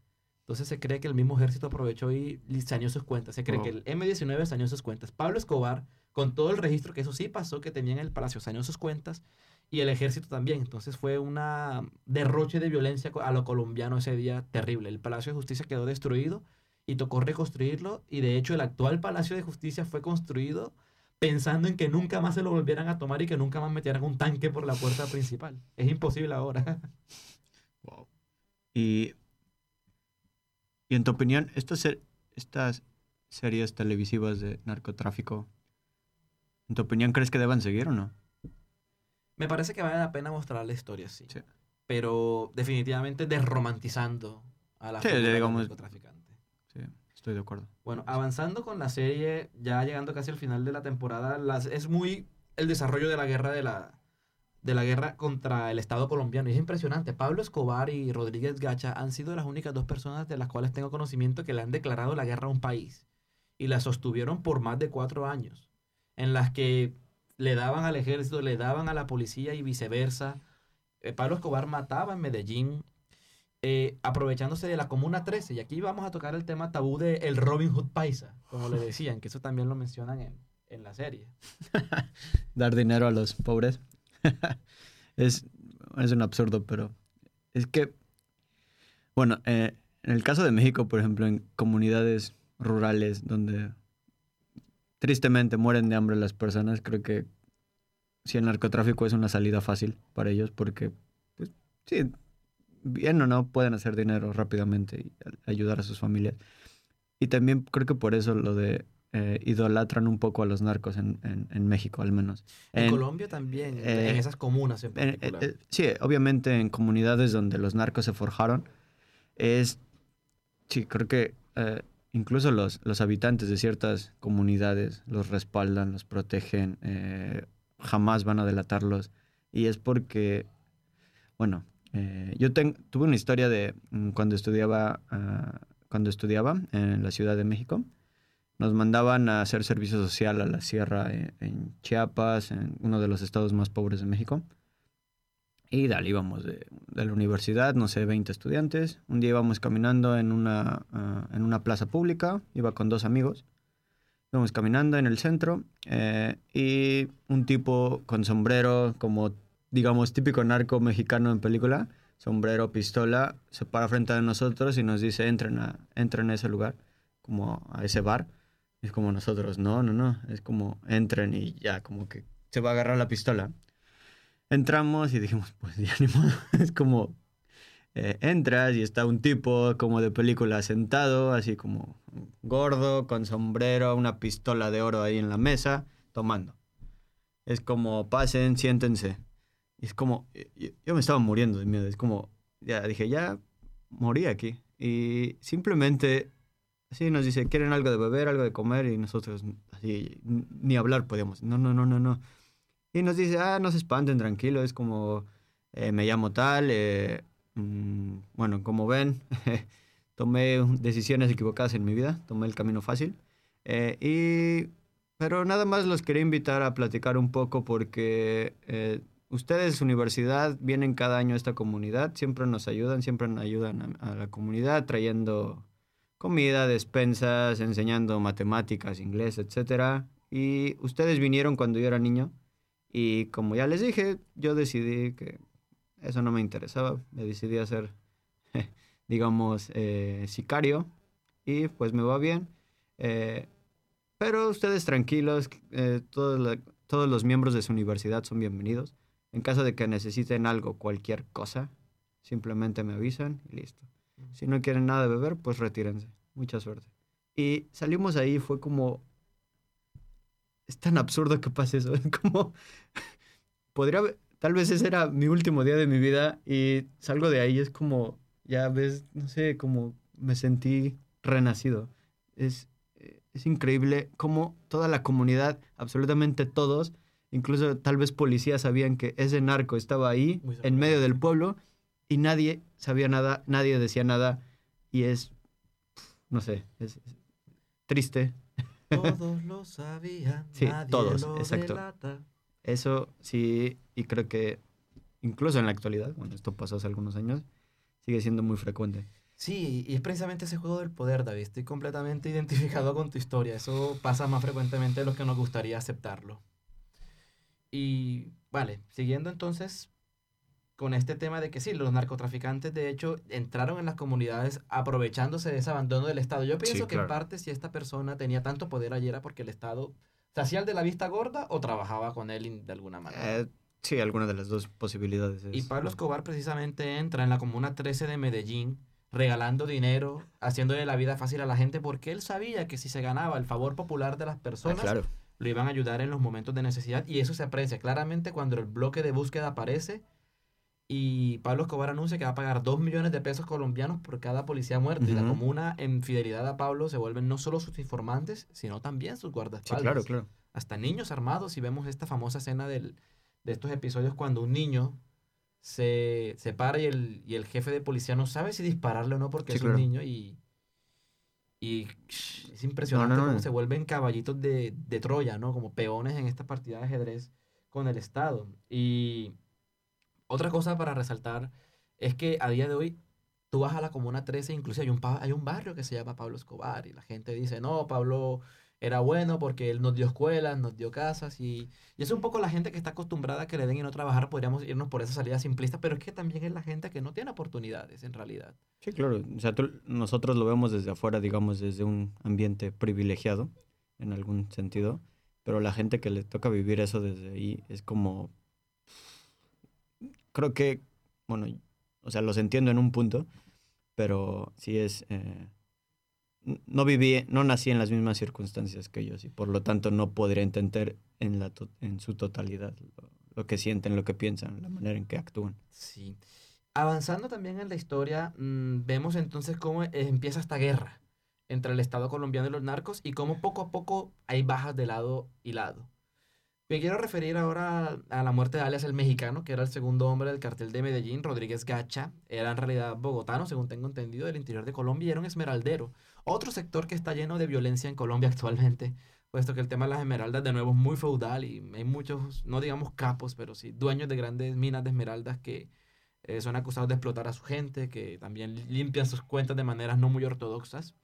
B: Entonces se cree que el mismo ejército aprovechó y saneó sus cuentas. Se cree que el M-19 saneó sus cuentas. Pablo Escobar, con todo el registro, que eso sí pasó, que tenía en el palacio, saneó sus cuentas. Y el ejército también. Entonces fue una derroche de violencia a lo colombiano ese día terrible. El Palacio de Justicia quedó destruido y tocó reconstruirlo. Y de hecho el actual Palacio de Justicia fue construido pensando en que nunca más se lo volvieran a tomar y que nunca más metieran un tanque por la puerta principal. Es imposible ahora. (laughs)
C: Y, y en tu opinión, estas, ser- estas series televisivas de narcotráfico, ¿en tu opinión crees que deban seguir o no?
B: Me parece que vale la pena mostrar la historia, sí.
C: Sí.
B: Pero definitivamente desromantizando a la
C: Sí,
B: figura del
C: digamos-
B: narcotraficante.
C: Sí, estoy de acuerdo.
B: Bueno, avanzando con la serie, ya llegando casi al final de la temporada, las, es muy el desarrollo de la guerra de la, de la guerra contra el Estado colombiano. Y es impresionante. Pablo Escobar y Rodríguez Gacha han sido las únicas dos personas de las cuales tengo conocimiento que le han declarado la guerra a un país. Y la sostuvieron por más de cuatro años. En las que le daban al ejército, le daban a la policía y viceversa. Eh, Pablo Escobar mataba en Medellín, eh, aprovechándose de la Comuna 13. Y aquí vamos a tocar el tema tabú de el Robin Hood Paisa, como le (laughs) decían, que eso también lo mencionan en, en la serie.
C: Dar dinero a los pobres. (laughs) es, es un absurdo, pero es que, bueno, eh, en el caso de México, por ejemplo, en comunidades rurales donde tristemente mueren de hambre las personas, creo que si el narcotráfico es una salida fácil para ellos porque, pues, sí, bien o no, pueden hacer dinero rápidamente y ayudar a sus familias. Y también creo que por eso lo de eh, idolatran un poco a los narcos en, en- en México, al menos.
B: En,
C: En-
B: Colombia también, en-
C: eh,
B: en esas comunas en
C: en-
B: particular.
C: eh, eh, sí, obviamente en comunidades donde los narcos se forjaron, es, sí, creo que eh, incluso los, los habitantes de ciertas comunidades los respaldan, los protegen, eh, jamás van a delatarlos. Y es porque, bueno, eh, yo ten- tuve una historia de mm, cuando estudiaba, ah, cuando estudiaba en la Ciudad de México. Nos mandaban a hacer servicio social a la sierra en, en Chiapas, en uno de los estados más pobres de México. Y dale, íbamos de, de la universidad, no sé, 20 estudiantes. Un día íbamos caminando en una, ah, en una plaza pública, iba con dos amigos. Íbamos caminando en el centro eh, y un tipo con sombrero, como digamos típico narco mexicano en película, sombrero, pistola, se para frente a nosotros y nos dice, entren a, entren a ese lugar, como a ese bar. Es como nosotros, no, no, no, es como entren y ya, como que se va a agarrar la pistola. Entramos y dijimos, pues ya ni modo, (laughs) es como, eh, entras y está un tipo como de película sentado, así como gordo, con sombrero, una pistola de oro ahí en la mesa, tomando. Es como, pasen, siéntense. Y es como, yo, yo me estaba muriendo de miedo, es como, ya dije, ya morí aquí. Y simplemente, así nos dice, ¿quieren algo de beber, algo de comer? Y nosotros, así, ni hablar podíamos. No, no, no, no, no. Y nos dice, ah, no se espanten, tranquilo, es como, eh, me llamo tal, eh, mm, bueno, como ven, (laughs) tomé decisiones equivocadas en mi vida, tomé el camino fácil. Eh, y, pero nada más los quería invitar a platicar un poco porque ustedes, universidad, vienen cada año a esta comunidad, siempre nos ayudan, siempre nos ayudan a, a la comunidad trayendo comida, despensas, enseñando matemáticas, inglés, etc. Y ustedes vinieron cuando yo era niño y como ya les dije, yo decidí que eso no me interesaba. Me decidí a ser, (laughs) digamos, eh, sicario. Y pues me va bien. Eh, pero ustedes tranquilos, eh, todos, todos los miembros de su universidad son bienvenidos. En caso de que necesiten algo, cualquier cosa, simplemente me avisan y listo. Si no quieren nada de beber, pues retírense. Mucha suerte. Y salimos ahí, fue como, es tan absurdo que pase eso. (laughs) Es como, podría, tal vez ese era mi último día de mi vida y salgo de ahí, es como, ya ves, no sé, como me sentí renacido. Es, es increíble cómo toda la comunidad, absolutamente todos, incluso tal vez policías sabían que ese narco estaba ahí, en medio del pueblo, y nadie sabía nada, nadie decía nada, y es, no sé, es, triste,
B: todos (laughs) lo sabían.
C: Sí, todos, exacto. Eso sí, y creo que incluso en la actualidad, bueno, esto pasó hace algunos años, sigue siendo muy frecuente.
B: Sí, y es precisamente ese juego del poder, David. Estoy completamente (laughs) identificado con tu historia. Eso pasa más frecuentemente de lo que nos gustaría aceptarlo. Y vale, siguiendo entonces con este tema de que sí, los narcotraficantes de hecho entraron en las comunidades aprovechándose de ese abandono del Estado. Yo pienso que en parte si esta persona tenía tanto poder ayer era porque el Estado se hacía el de la vista gorda o trabajaba con él de alguna manera.
C: Eh, sí, alguna de las dos posibilidades.
B: Y Pablo Escobar precisamente entra en la Comuna 13 de Medellín regalando dinero, haciéndole la vida fácil a la gente porque él sabía que si se ganaba el favor popular de las ah, personas, lo iban a ayudar en los momentos de necesidad y eso se aprecia claramente cuando el bloque de búsqueda aparece y Pablo Escobar anuncia que va a pagar 2 millones de pesos colombianos por cada policía muerto. Y la comuna, en fidelidad a Pablo, se vuelven no solo sus informantes, sino también sus guardaespaldas.
C: Sí, claro, claro.
B: Hasta niños armados. Y vemos esta famosa escena del, de estos episodios cuando un niño se, se para y el, y el, jefe de policía no sabe si dispararle o no porque es un niño. Y, y es impresionante cómo se vuelven caballitos de, de Troya, ¿no? Como peones en esta partida de ajedrez con el Estado. Y otra cosa para resaltar es que a día de hoy tú vas a la Comuna 13, incluso hay un, barrio que se llama Pablo Escobar y la gente dice, no, Pablo era bueno porque él nos dio escuelas, nos dio casas y, y es un poco la gente que está acostumbrada a que le den y no trabajar, podríamos irnos por esa salida simplista, pero es que también es la gente que no tiene oportunidades en realidad.
C: Sí, claro, o sea, nosotros lo vemos desde afuera, digamos, desde un ambiente privilegiado, en algún sentido, pero la gente que le toca vivir eso desde ahí es como creo que, bueno, o sea, los entiendo en un punto, pero sí es... Eh, no viví, no nací en las mismas circunstancias que ellos y por lo tanto no podría entender en, la en su totalidad lo, que sienten, lo que piensan, la manera en que actúan.
B: Sí. Avanzando también en la historia, mm, vemos entonces cómo empieza esta guerra entre el Estado colombiano y los narcos y cómo poco a poco hay bajas de lado y lado. Me quiero referir ahora a la muerte de alias el mexicano, que era el segundo hombre del cartel de Medellín, Rodríguez Gacha. Era en realidad bogotano, según tengo entendido, del interior de Colombia y era un esmeraldero. Otro sector que está lleno de violencia en Colombia (laughs) actualmente, puesto que el tema de las esmeraldas de nuevo es muy feudal y hay muchos, no digamos capos, pero sí dueños de grandes minas de esmeraldas que eh, son acusados de explotar a su gente, que también limpian sus cuentas de maneras no muy ortodoxas.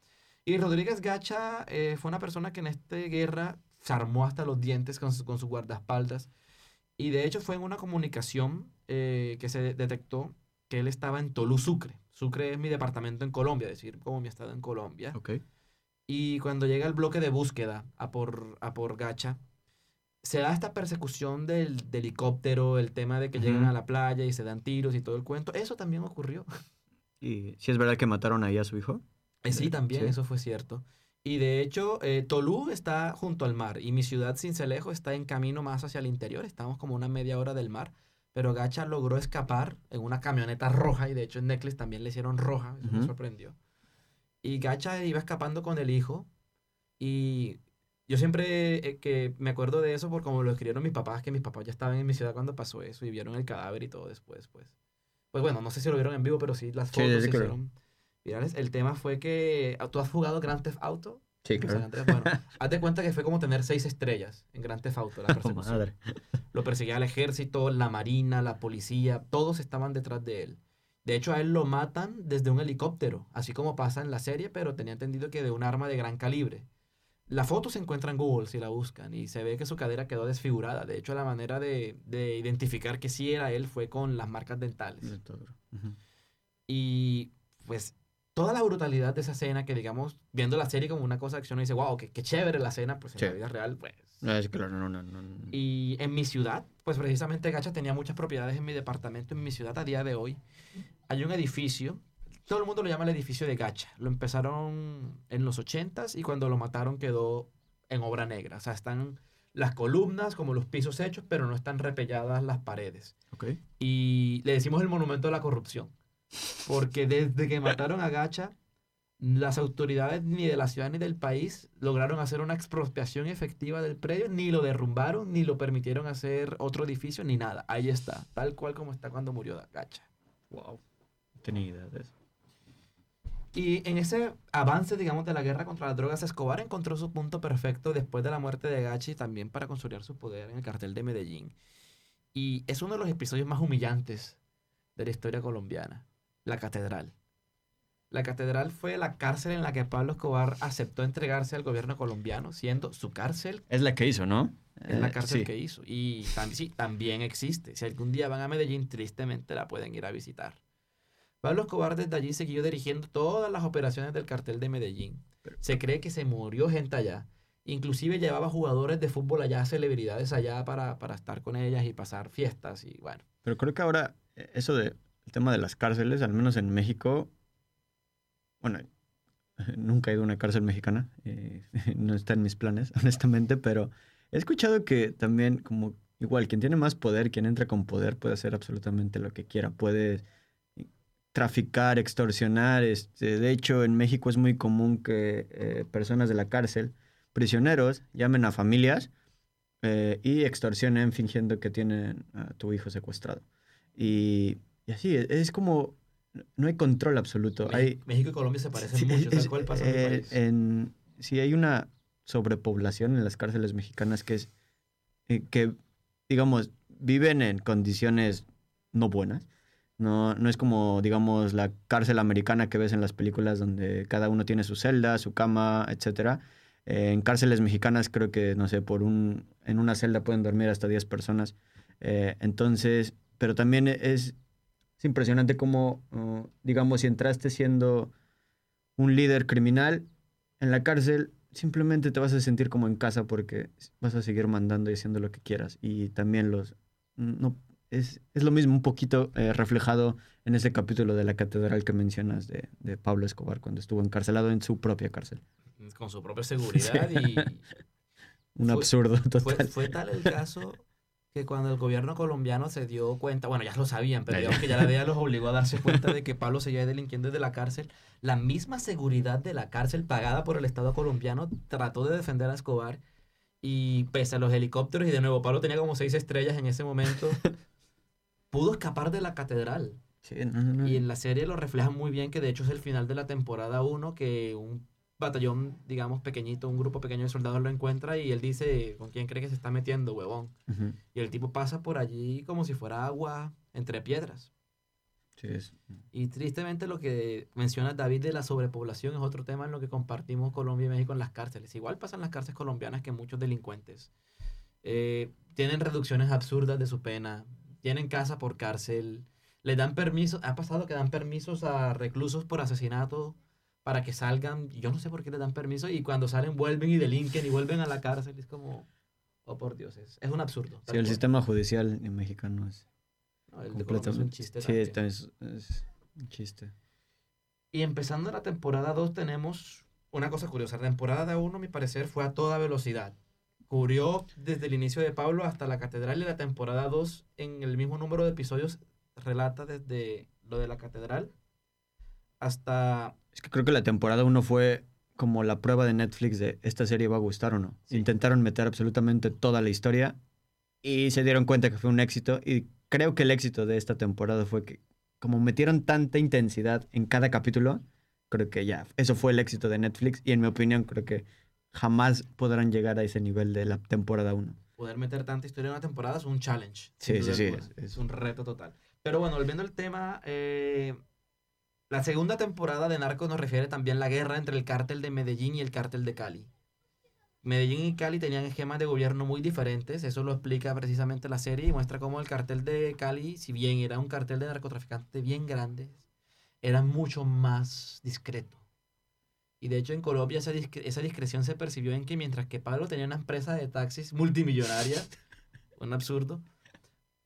B: Y Rodríguez Gacha eh, fue una persona que en esta guerra se armó hasta los dientes con su, con guardaespaldas. Y de hecho fue en una comunicación eh, que se detectó que él estaba en Tolú, Sucre. Sucre es mi departamento en Colombia, es decir, como mi estado en Colombia.
C: Okay.
B: Y cuando llega el bloque de búsqueda a por, a por Gacha, se da esta persecución del, helicóptero, el tema de que llegan a la playa y se dan tiros y todo el cuento. Eso también ocurrió. (laughs)
C: ¿Y si es verdad que mataron ahí a su hijo?
B: Eh, sí, también,
C: Sí.
B: eso fue cierto. Y de hecho, eh, Tolú está junto al mar y mi ciudad, Cincelejo, está en camino más hacia el interior. Estamos como una media hora del mar. Pero Gacha logró escapar en una camioneta roja y de hecho en Necklace también le hicieron roja. Eso me sorprendió. Y Gacha iba escapando con el hijo y yo siempre eh, que me acuerdo de eso por como lo escribieron mis papás, que mis papás ya estaban en mi ciudad cuando pasó eso y vieron el cadáver y todo después, pues. Pues bueno, no sé si lo vieron en vivo, pero sí las fotos
C: sí,
B: se hicieron virales. El tema fue que tú has jugado Grand Theft Auto.
C: Sí,
B: O sea,
C: claro.
B: Grand Theft- bueno, (laughs) haz de cuenta que fue como tener seis estrellas en Grand Theft Auto, la (laughs)
C: Oh, madre.
B: Lo perseguía el ejército, la marina, la policía, todos estaban detrás de él. De hecho, a él lo matan desde un helicóptero, así como pasa en la serie, pero tenía entendido que de un arma de gran calibre. La foto se encuentra en Google si la buscan y se ve que su cadera quedó desfigurada. De hecho, la manera de, de identificar que sí era él fue con las marcas dentales.
C: De todo. Ujú.
B: Y pues toda la brutalidad de esa escena, que digamos, viendo la serie como una cosa de acción, uno dice, wow, qué, qué chévere la escena, pues en
C: Sí.
B: la vida real, pues
C: No, es claro, no, no, no. no.
B: y en mi ciudad, pues precisamente Gacha tenía muchas propiedades en mi departamento. En mi ciudad a día de hoy hay un edificio, todo el mundo lo llama el edificio de Gacha. Lo empezaron en los 80s y cuando lo mataron quedó en obra negra. O sea, están las columnas como los pisos hechos, pero no están repelladas las paredes.
C: Ok.
B: Y le decimos el monumento de la corrupción. Porque desde que mataron a Gacha, las autoridades ni de la ciudad ni del país lograron hacer una expropiación efectiva del predio, ni lo derrumbaron, ni lo permitieron hacer otro edificio, ni nada. Ahí está, tal cual como está cuando murió Gacha.
C: Wow. No tenía idea de eso.
B: Y en ese avance, digamos, de la guerra contra las drogas, Escobar encontró su punto perfecto después de la muerte de Gachi también para consolidar su poder en el cartel de Medellín. Y es uno de los episodios más humillantes de la historia colombiana, la catedral. La catedral fue la cárcel en la que Pablo Escobar aceptó entregarse al gobierno colombiano, siendo su cárcel
C: Es la que hizo, ¿no?
B: es la
C: Eh,
B: cárcel
C: sí.
B: que hizo. Y tam- sí, también existe. Si algún día van a Medellín, tristemente la pueden ir a visitar. Pablo Escobar desde allí siguió dirigiendo todas las operaciones del cartel de Medellín. Se cree que se murió gente allá. Inclusive llevaba jugadores de fútbol allá, celebridades allá para, para estar con ellas y pasar fiestas y bueno.
C: Pero creo que ahora eh, eso de el tema de las cárceles, al menos en México, bueno, (laughs) nunca he ido a una cárcel mexicana, eh, (laughs) no está en mis planes, (laughs) honestamente, pero he escuchado que también como igual quien tiene más poder, quien entra con poder puede hacer absolutamente lo que quiera, puede traficar, extorsionar, este, de hecho en México es muy común que eh, personas de la cárcel, prisioneros, llamen a familias eh, y extorsionen fingiendo que tienen a tu hijo secuestrado. Y, y así, es, es como, no hay control absoluto. Hay,
B: México, México y Colombia se parecen
C: sí,
B: mucho,
C: es-
B: tal cual pasa en mi
C: eh,
B: país.
C: en- sí, hay una sobrepoblación en las cárceles mexicanas que es, eh, que, digamos, viven en condiciones no buenas. No, no es como, digamos, la cárcel americana que ves en las películas donde cada uno tiene su celda, su cama, etcétera. Eh, en cárceles mexicanas creo que, no sé, por un, en una celda pueden dormir hasta 10 personas. Entonces, pero también es, es impresionante cómo, uh, digamos, si entraste siendo un líder criminal en la cárcel, simplemente te vas a sentir como en casa porque vas a seguir mandando y haciendo lo que quieras. Y también los... No, es, es lo mismo un poquito eh, reflejado en ese capítulo de la catedral que mencionas de, de Pablo Escobar cuando estuvo encarcelado en su propia cárcel.
B: Con su propia seguridad y (laughs)
C: Un
B: Fue-
C: absurdo
B: Fue,
C: total.
B: fue tal el caso que cuando el gobierno colombiano se dio cuenta, bueno, ya lo sabían, pero digamos que ya la DEA los (laughs) obligó a darse cuenta de que Pablo seguía delinquiendo desde la cárcel, la misma seguridad de la cárcel pagada por el Estado colombiano trató de defender a Escobar y pese a los helicópteros y de nuevo Pablo tenía como seis estrellas en ese momento, (laughs) pudo escapar de la catedral.
C: Sí, no, no, no.
B: Y en la serie lo reflejan muy bien, que de hecho es el final de la temporada 1, que un batallón, digamos, pequeñito, un grupo pequeño de soldados lo encuentra y él dice, ¿con quién cree que se está metiendo, huevón? Y el tipo pasa por allí como si fuera agua entre piedras.
C: Sí, es-
B: Y tristemente lo que menciona David de la sobrepoblación es otro tema en lo que compartimos Colombia y México en las cárceles. Igual pasan las cárceles colombianas que muchos delincuentes eh, tienen reducciones absurdas de su pena, tienen casa por cárcel, le dan permiso, ha pasado que dan permisos a reclusos por asesinato para que salgan, yo no sé por qué le dan permiso y cuando salen vuelven y delinquen y vuelven a la cárcel, es como, oh por Dios, es, es un absurdo.
C: Sí, el
B: cual.
C: sistema judicial en mexicano es
B: No, el de Colombia es un
C: completamente...
B: chiste
C: Sí, es, es un chiste.
B: Y empezando la temporada 2 tenemos una cosa curiosa. La temporada 1, a mi parecer, fue a toda velocidad. Cubrió desde el inicio de Pablo hasta la catedral y la temporada 2 en el mismo número de episodios relata desde lo de la catedral hasta...
C: Es que creo que la temporada 1 fue como la prueba de Netflix de esta serie va a gustar o no.
B: Sí.
C: Intentaron meter absolutamente toda la historia y se dieron cuenta que fue un éxito y creo que el éxito de esta temporada fue que como metieron tanta intensidad en cada capítulo, creo que ya, eso fue el éxito de Netflix y en mi opinión creo que jamás podrán llegar a ese nivel de la temporada 1.
B: Poder meter tanta historia en una temporada es un challenge.
C: Sí, sí, sí, es-
B: Es un reto total. Pero bueno, volviendo al tema, eh, la segunda temporada de Narcos nos refiere también la guerra entre el cártel de Medellín y el cártel de Cali. Medellín y Cali tenían esquemas de gobierno muy diferentes, eso lo explica precisamente la serie y muestra cómo el cartel de Cali, si bien era un cartel de narcotraficantes bien grande, era mucho más discreto. Y de hecho en Colombia esa, esa discreción se percibió en que mientras que Pablo tenía una empresa de taxis multimillonaria, (laughs) un absurdo,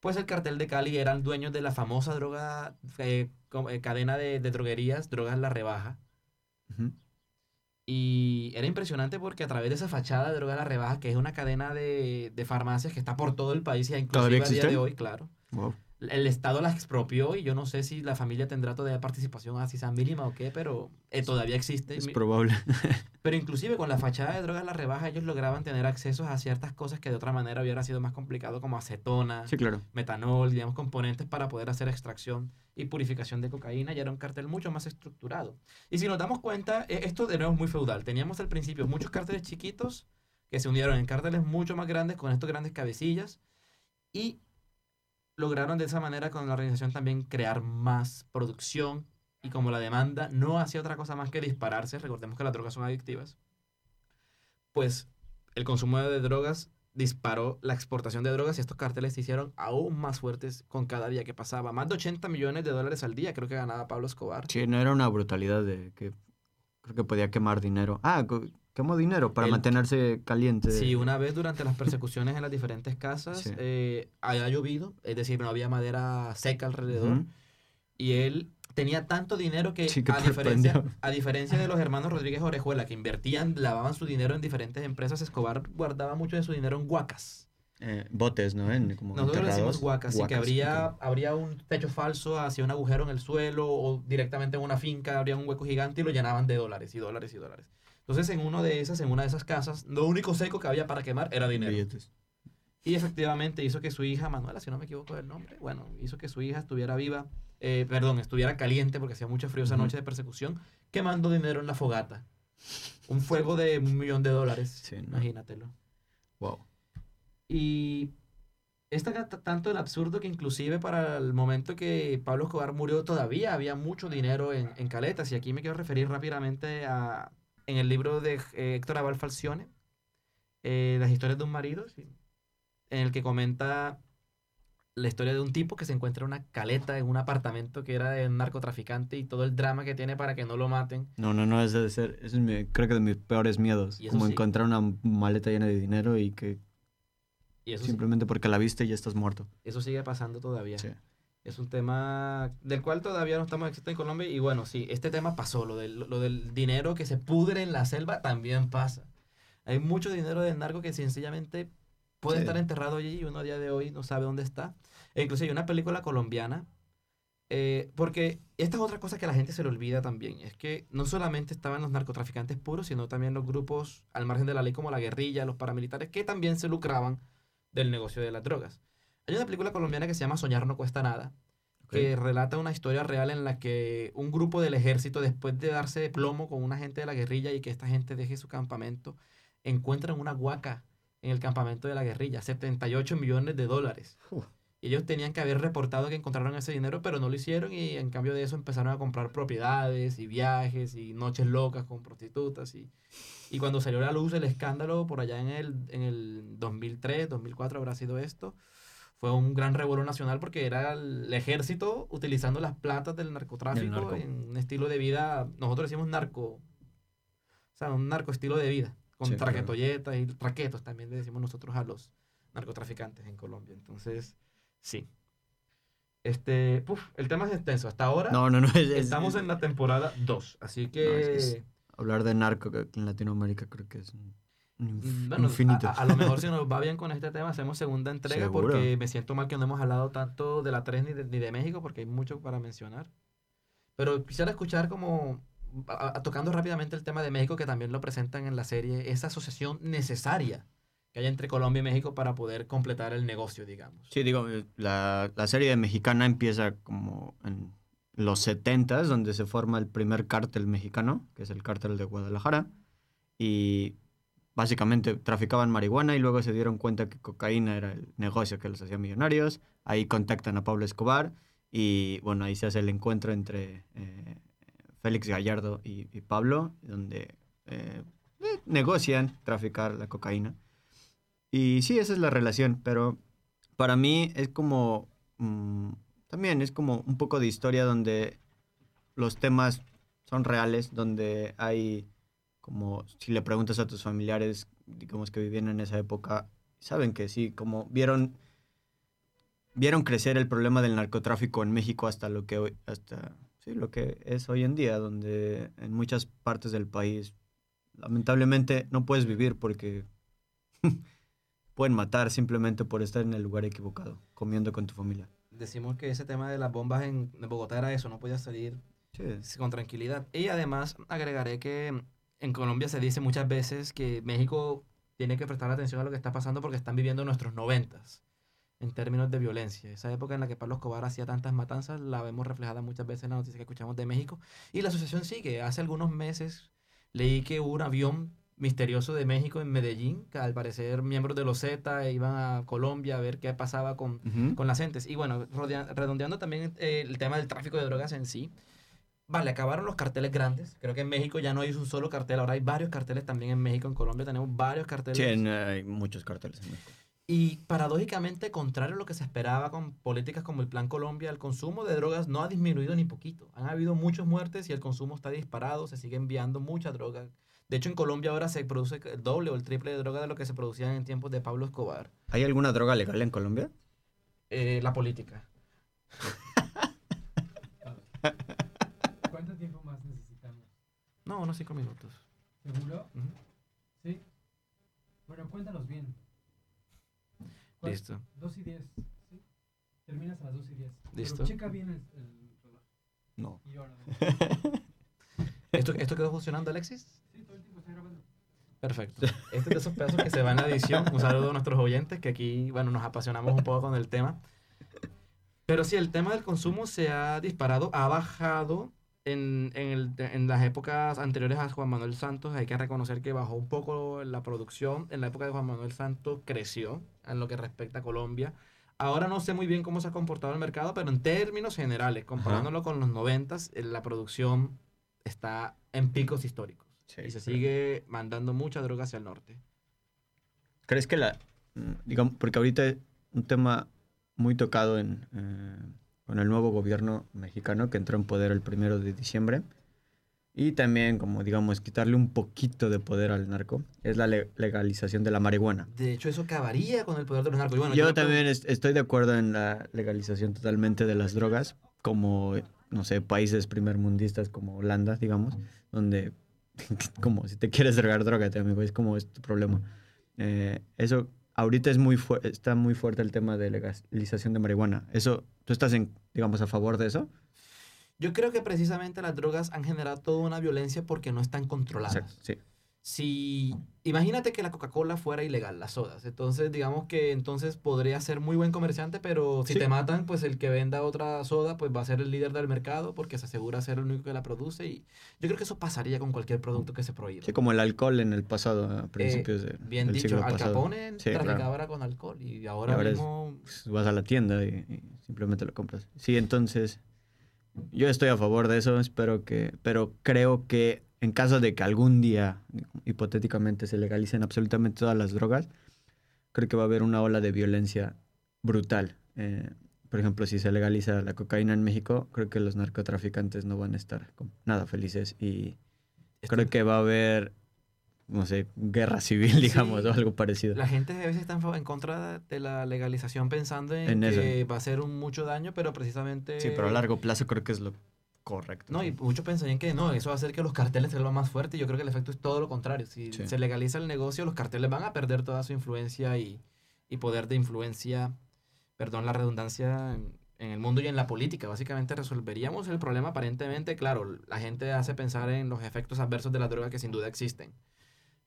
B: pues el cartel de Cali eran dueños de la famosa droga, eh, eh, cadena de, de droguerías, Drogas La Rebaja. Y era impresionante porque a través de esa fachada de Droga La Rebaja, que es una cadena de, de farmacias que está por todo el país y inclusive
C: ¿Todavía
B: a día de hoy, claro.
C: Wow.
B: El Estado las expropió y yo no sé si la familia tendrá todavía participación, así sea mínima o qué, pero eh, todavía existe.
C: Es probable. (laughs)
B: Pero inclusive con la fachada de drogas la rebaja, ellos lograban tener accesos a ciertas cosas que de otra manera hubiera sido más complicado, como acetona,
C: sí, claro.
B: metanol, digamos, componentes para poder hacer extracción y purificación de cocaína. Y era un cartel mucho más estructurado. Y si nos damos cuenta, e- esto de nuevo es muy feudal. Teníamos al principio muchos cárteles chiquitos que se unieron en cárteles mucho más grandes con estos grandes cabecillas y lograron de esa manera con la organización también crear más producción y como la demanda no hacía otra cosa más que dispararse, recordemos que las drogas son adictivas, pues el consumo de drogas disparó la exportación de drogas y estos carteles se hicieron aún más fuertes con cada día que pasaba. Más de 80 millones de dólares al día creo que ganaba Pablo Escobar.
C: Sí, no era una brutalidad de que creo que podía quemar dinero. Ah, quemó dinero para
B: El-
C: mantenerse caliente.
B: Sí, una vez durante las persecuciones en las diferentes casas
C: Sí.
B: eh, había llovido, es decir, no había madera seca alrededor.
C: Ujú.
B: Y él tenía tanto dinero que,
C: Sí, que
B: a, (laughs) diferencia, a diferencia de los hermanos Rodríguez Orejuela, que invertían, lavaban su dinero en diferentes empresas, Escobar guardaba mucho de su dinero en huacas.
C: Eh, botes, ¿no? En, como
B: Nosotros le decimos huacas, y que habría,
C: ok.
B: habría un techo falso hacia un agujero en el suelo o directamente en una finca, habría un hueco gigante y lo llenaban de dólares y dólares y dólares. Entonces, en uno de esas, en una de esas casas, lo único seco que había para quemar era dinero.
C: Billetes.
B: Y efectivamente hizo que su hija, Manuela, si no me equivoco del nombre, bueno, hizo que su hija estuviera viva, eh, perdón, estuviera caliente porque hacía mucho frío esa noche de persecución, quemando dinero en la fogata. Un fuego de un millón de dólares,
C: Sí, ¿no?
B: imagínatelo.
C: Wow.
B: Y es tan- tanto el absurdo que inclusive para el momento que Pablo Escobar murió todavía había mucho dinero en, en caletas. Y aquí me quiero referir rápidamente a, en el libro de eh, Héctor Abal Falcione, eh, Las historias de un marido, sí, en el que comenta la historia de un tipo que se encuentra una caleta en un apartamento que era de un narcotraficante y todo el drama que tiene para que no lo maten.
C: No, no, no, ese debe ser, ese es mi, creo que de mis peores miedos.
B: Y
C: Como
B: sí.
C: encontrar una maleta llena de dinero y que
B: Y eso, sí-
C: simplemente porque la viste ya estás muerto.
B: eso sigue pasando todavía.
C: Sí.
B: Es un tema del cual todavía no estamos exentos en Colombia. Y bueno, sí, este tema pasó. Lo del, lo del dinero que se pudre en la selva también pasa. Hay mucho dinero del narco que sencillamente puede
C: Sí.
B: estar enterrado allí y uno a día de hoy no sabe dónde está. E incluso hay una película colombiana. eh, porque esta es otra cosa que a la gente se le olvida también. Es que no solamente estaban los narcotraficantes puros, sino también los grupos al margen de la ley como la guerrilla, los paramilitares, que también se lucraban del negocio de las drogas. Hay una película colombiana que se llama Soñar no cuesta nada, que relata una historia real en la que un grupo del ejército, después de darse de plomo con una gente de la guerrilla y que esta gente deje su campamento, encuentran una huaca en el campamento de la guerrilla, 78 millones de dólares. Y ellos tenían que haber reportado que encontraron ese dinero, pero no lo hicieron y en cambio de eso empezaron a comprar propiedades y viajes y noches locas con prostitutas. Y, y cuando salió a la luz el escándalo por allá en el, en el 2003, 2004 habrá sido esto, fue un gran revuelo nacional porque era el ejército utilizando las platas del narcotráfico
C: narco.
B: en un estilo de vida, nosotros decimos narco, o sea, un narco estilo de vida, con
C: Sí, claro.
B: y traquetos también le decimos nosotros a los narcotraficantes en Colombia. Entonces, sí. Este, puf, el tema es extenso. Hasta ahora
C: No, no, no. es- es-
B: estamos en la temporada 2, así que...
C: es que Hablar de narco en Latinoamérica creo que es un,
B: Bueno,
C: infinito.
B: A, a- lo mejor si nos va (laughs) bien con este tema hacemos segunda entrega
C: Seguro.
B: porque me siento mal que no hemos hablado tanto de la 3 ni de, ni de México porque hay mucho para mencionar. Pero quisiera escuchar como, a- a- tocando rápidamente el tema de México que también lo presentan en la serie, esa asociación necesaria que hay entre Colombia y México para poder completar el negocio, digamos.
C: Sí, digo, eh, la, la serie mexicana empieza como en los 70 donde se forma el primer cártel mexicano, que es el cártel de Guadalajara, y básicamente traficaban marihuana y luego se dieron cuenta que cocaína era el negocio que los hacía millonarios, ahí contactan a Pablo Escobar y bueno, ahí se hace el encuentro entre eh, Félix Gallardo y, Pablo, donde eh, eh, negocian traficar la cocaína. Y sí, esa es la relación, pero para mí es como, mm, también es como un poco de historia donde los temas son reales, donde hay como, si le preguntas a tus familiares, digamos que vivían en esa época, saben que sí, como vieron, vieron crecer el problema del narcotráfico en México hasta lo que hoy, hasta, sí, lo que es hoy en día, donde en muchas partes del país, lamentablemente, no puedes vivir porque (laughs) pueden matar simplemente por estar en el lugar equivocado, comiendo con tu familia.
B: Decimos que ese tema de las bombas en, Bogotá era eso, no podía salir
C: Sí.
B: con tranquilidad. Y además agregaré que en Colombia se dice muchas veces que México tiene que prestar atención a lo que está pasando porque están viviendo nuestros noventas en términos de violencia. Esa época en la que Pablo Escobar hacía tantas matanzas la vemos reflejada muchas veces en las noticias que escuchamos de México. Y la asociación sigue. Hace algunos meses leí que hubo un avión misterioso de México en Medellín, que al parecer miembros de los Z iban a Colombia a ver qué pasaba con con las entes. Y bueno, rodea- redondeando también eh, el tema del tráfico de drogas en sí. Vale, acabaron los carteles grandes. Creo que en México ya no hay un solo cartel, ahora hay varios carteles también en México, en Colombia tenemos varios carteles.
C: Sí, en, hay muchos carteles en México.
B: Y paradójicamente, contrario a lo que se esperaba con políticas como el Plan Colombia, el consumo de drogas no ha disminuido ni poquito. Han habido muchas muertes y el consumo está disparado, se sigue enviando mucha droga. De hecho, en Colombia ahora se produce el doble o el triple de droga de lo que se producía en tiempos de Pablo Escobar.
C: ¿Hay alguna droga legal en Colombia?
B: Eh, la política. (laughs)
A: ¿Cuánto tiempo más necesitamos?
B: No, unos cinco minutos.
A: ¿Seguro?
B: Ujú.
A: Sí. Bueno, cuéntanos bien. ¿Cuál-
B: Listo.
A: 2 y 10. ¿sí? Terminas a las 2 y 10.
B: Listo.
A: Pero checa bien el, el reloj.
C: No.
A: Y ahora. (laughs)
B: ¿Esto, ¿Esto quedó funcionando, Alexis?
A: Sí, todo el tiempo está grabando.
B: Perfecto. Este es de esos pedazos que se van la edición. Un saludo a nuestros oyentes que aquí, bueno, nos apasionamos un poco con el tema. Pero sí, el tema del consumo se ha disparado, ha bajado en, en, el- en las épocas anteriores a Juan Manuel Santos. Hay que reconocer que bajó un poco la producción. En la época de Juan Manuel Santos creció en lo que respecta a Colombia. Ahora no sé muy bien cómo se ha comportado el mercado, pero en términos generales, comparándolo con los noventas, eh, la producción está en picos históricos.
C: Sí,
B: y se sigue mandando mucha droga hacia el norte.
C: ¿Crees que la... mm, digamos, porque ahorita es un tema muy tocado en, eh, con el nuevo gobierno mexicano que entró en poder el primero de diciembre y también, como digamos, quitarle un poquito de poder al narco, es la le- legalización de la marihuana.
B: De hecho, eso acabaría con el poder de los narcos. Bueno,
C: Yo también est- estoy de acuerdo en la legalización totalmente de las drogas, como, no sé, países primermundistas como Holanda, digamos, donde, (laughs) como si te quieres drogar, drogate, amigo, es como es tu problema. Eh, eso, ahorita es muy está muy fuerte el tema de legalización de marihuana. Eso, ¿tú estás, en, digamos, a favor de eso?
B: Yo creo que precisamente las drogas han generado toda una violencia porque no están controladas.
C: Exacto, sí.
B: Si imagínate que la Coca-Cola fuera ilegal, las sodas, entonces digamos que entonces podría ser muy buen comerciante, pero si
C: Sí.
B: te matan, pues el que venda otra soda, pues va a ser el líder del mercado porque se asegura ser el único que la produce y yo creo que eso pasaría con cualquier producto que se prohíba.
C: Sí, como el alcohol en el pasado, a principios de-
B: Eh, Bien
C: del
B: dicho,
C: siglo
B: Al
C: pasado.
B: Capone
C: Sí,
B: traficaba
C: claro.
B: era con alcohol y ahora,
C: ahora es-
B: mismo
C: pues, vas a la tienda y, y simplemente lo compras. Sí, entonces yo estoy a favor de eso, espero que, pero creo que en caso de que algún día, hipotéticamente, se legalicen absolutamente todas las drogas, creo que va a haber una ola de violencia brutal. Eh, por ejemplo, si se legaliza la cocaína en México, creo que los narcotraficantes no van a estar nada felices y creo que va a haber no sé, guerra civil, (laughs) digamos,
B: Sí.
C: o algo parecido.
B: La gente a veces está en contra de la legalización pensando en,
C: En eso.
B: que va a ser un mucho daño, pero precisamente...
C: Sí, pero a largo plazo creo que es lo correcto.
B: No, y muchos pensarían que no, eso va a hacer que los carteles se vuelvan más fuertes. Yo creo que el efecto es todo lo contrario. Si
C: Sí.
B: se legaliza el negocio, los carteles van a perder toda su influencia y, y poder de influencia, perdón la redundancia, en, en el mundo y en la política. Básicamente resolveríamos el problema aparentemente. Claro, la gente hace pensar en los efectos adversos de la droga que sin duda existen.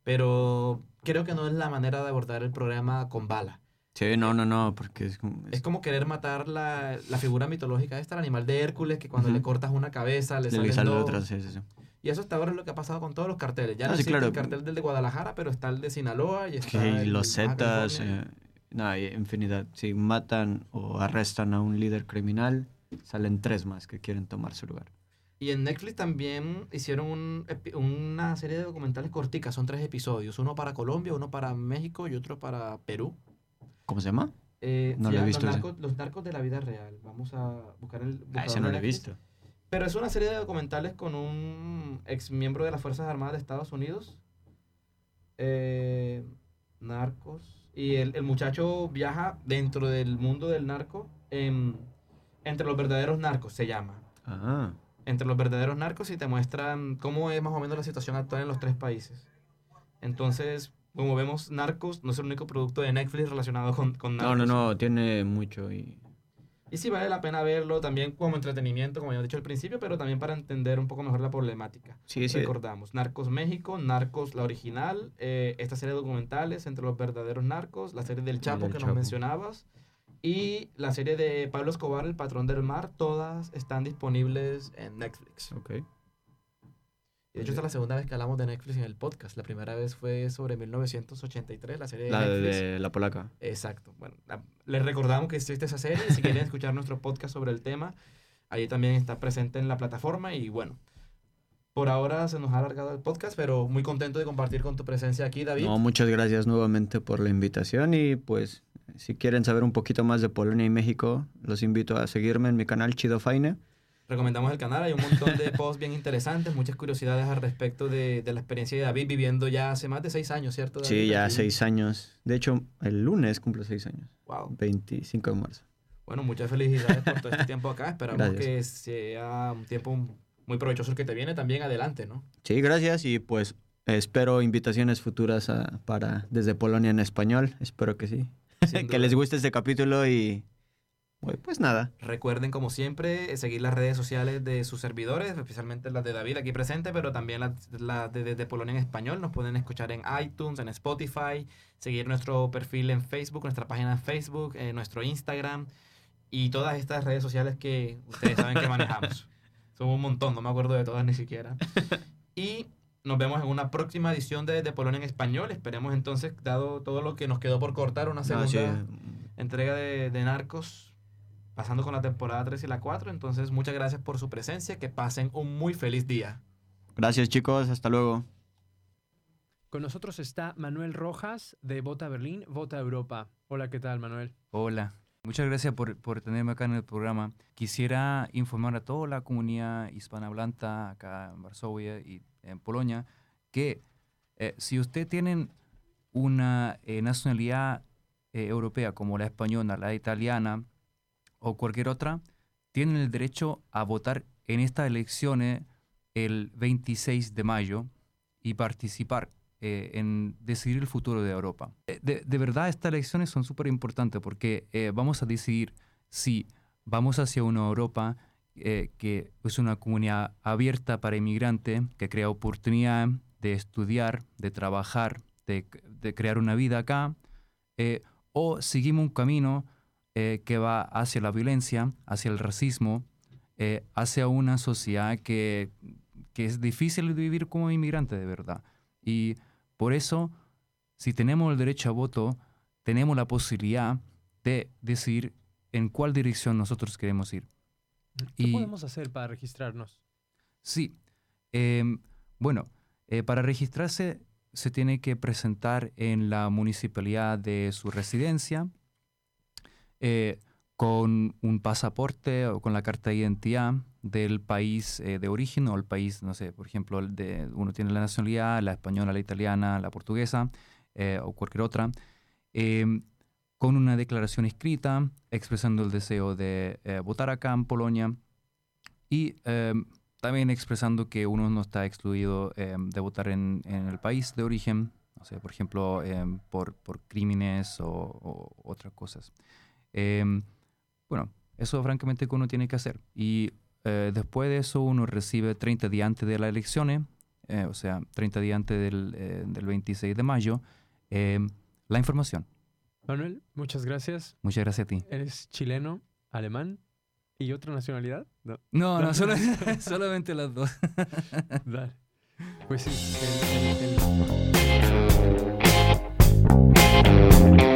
B: Pero creo que no es la manera de abordar el problema con bala.
C: Sí, no, no, no, porque es como...
B: Es como querer matar la, la figura mitológica esta, el animal de Hércules, que cuando le cortas una cabeza le
C: le
B: salen
C: sale otra, sí, sí, sí.
B: Y eso hasta ahora es lo que ha pasado con todos los carteles. Ya no
C: sí,
B: existe
C: claro.
B: el cartel del de Guadalajara, pero está el de Sinaloa y está el
C: los Zetas, eh, no, hay infinidad. Si matan o arrestan a un líder criminal, salen tres más que quieren tomar su lugar.
B: Y en Netflix también hicieron un una serie de documentales corticas, son tres episodios, uno para Colombia, uno para México y otro para Perú.
C: ¿Cómo se llama?
B: Eh,
C: No lo he visto
B: los, narcos, los narcos de la vida real. Vamos a buscar el...
C: Ah, ese no lo he visto.
B: Pero es una serie de documentales con un ex miembro de las Fuerzas Armadas de Estados Unidos. Eh, narcos. Y el, el muchacho viaja dentro del mundo del narco. en- entre los verdaderos narcos se llama.
C: Ah,
B: Entre los verdaderos narcos y te muestran cómo es más o menos la situación actual en los tres países. Entonces, como vemos, Narcos no es el único producto de Netflix relacionado con, con
C: no,
B: narcos.
C: no, no, tiene mucho y...
B: Y sí vale la pena verlo también como entretenimiento, como ya he dicho al principio, pero también para entender un poco mejor la problemática.
C: Sí, sí.
B: Recordamos, Narcos México, Narcos la original, eh, esta serie de documentales entre los verdaderos narcos, la serie del Chapo
C: del
B: que
C: Chapo.
B: nos mencionabas y la serie de Pablo Escobar, El Patrón del Mar, todas están disponibles en Netflix.
C: Ok.
B: De hecho, esta es la segunda vez que hablamos de Netflix en el podcast. La primera vez fue sobre 1983, la serie de
C: La
B: Netflix.
C: de la polaca.
B: Exacto. Bueno, la- les recordamos que existe esa serie. Si quieren escuchar nuestro podcast sobre el tema, ahí también está presente en la plataforma. Y bueno, por ahora se nos ha alargado el podcast, pero muy contento de compartir con tu presencia aquí, David.
C: No, muchas gracias nuevamente por la invitación y pues si quieren saber un poquito más de Polonia y México, los invito a seguirme en mi canal Chido Faine.
B: Recomendamos el canal. Hay un montón de (laughs) posts bien interesantes, muchas curiosidades al respecto de, de la experiencia de David viviendo ya hace más de seis años, ¿cierto? David?
C: Sí, ya seis años. De hecho, el lunes cumplo seis años.
B: Wow.
C: 25 de marzo.
B: Bueno, muchas felicidades por todo este (laughs) tiempo acá. Esperamos
C: Gracias.
B: que sea un tiempo muy provechoso el que te viene también adelante, ¿no?
C: Sí, gracias y pues espero invitaciones futuras a- para desde Polonia en español. Espero que sí. (laughs) Que les guste este capítulo y pues, nada.
B: Recuerden, como siempre, eh, seguir las redes sociales de sus servidores, especialmente las de David aquí presente, pero también las, las de, de- de Polonia en español. Nos pueden escuchar en iTunes, en Spotify, seguir nuestro perfil en Facebook, nuestra página en Facebook, eh, nuestro Instagram y todas estas redes sociales que ustedes saben que manejamos. (laughs) Son un montón, no me acuerdo de todas ni siquiera. (laughs) Y nos vemos en una próxima edición de, de Polonia en español. Esperemos entonces, dado todo lo que nos quedó por cortar, una segunda
C: sí.
B: entrega de, de Narcos, pasando con la temporada 3 y la 4. Entonces, muchas gracias por su presencia. Que pasen un muy feliz día.
C: Gracias chicos, hasta luego.
A: Con nosotros está Manuel Rojas de Vota Berlín, Vota Europa. Hola, ¿qué tal, Manuel?
D: Hola, muchas gracias por, por tenerme acá en el programa. Quisiera informar a toda la comunidad hispanohablante acá en Varsovia y en Polonia que eh, si ustedes tienen una eh, nacionalidad eh, europea como la española, la italiana o cualquier otra, tienen el derecho a votar en estas elecciones el 26 de mayo y participar eh, en decidir el futuro de Europa. Eh, De, de verdad, estas elecciones son súper importantes porque eh, vamos a decidir si vamos hacia una Europa eh, que es una comunidad abierta para inmigrantes, que crea oportunidad de estudiar, de trabajar, de, de crear una vida acá, eh, o seguimos un camino eh, que va hacia la violencia, hacia el racismo, eh, hacia una sociedad que, que es difícil de vivir como inmigrante de verdad. Y por eso, si tenemos el derecho a voto, tenemos la posibilidad de decidir en cuál dirección nosotros queremos ir.
A: ¿Qué
D: Y-
A: podemos hacer para registrarnos?
D: Sí. Em, bueno, eh, para registrarse se tiene que presentar en la municipalidad de su residencia eh, con un pasaporte o con la carta de identidad del país eh, de origen o el país, no sé, por ejemplo, el de, uno tiene la nacionalidad, la española, la italiana, la portuguesa eh, o cualquier otra, em, con una declaración escrita expresando el deseo de eh, votar acá en Polonia y em, también expresando que uno no está excluido em, de votar en, en el país de origen, no sé, por ejemplo, por, por, crímenes o, o otras cosas. Bueno, eso francamente que uno tiene que hacer. Y eh, después de eso uno recibe 30 días antes de las elecciones, eh, o sea, 30 días antes del, eh, del 26 de mayo, la información.
A: Manuel, muchas gracias.
D: Muchas gracias a ti.
A: ¿Eres chileno, alemán y otra nacionalidad?
D: No, no, no solo, (laughs) (laughs) solamente las dos. (laughs)
A: Dale. Pues sí. El, el, el...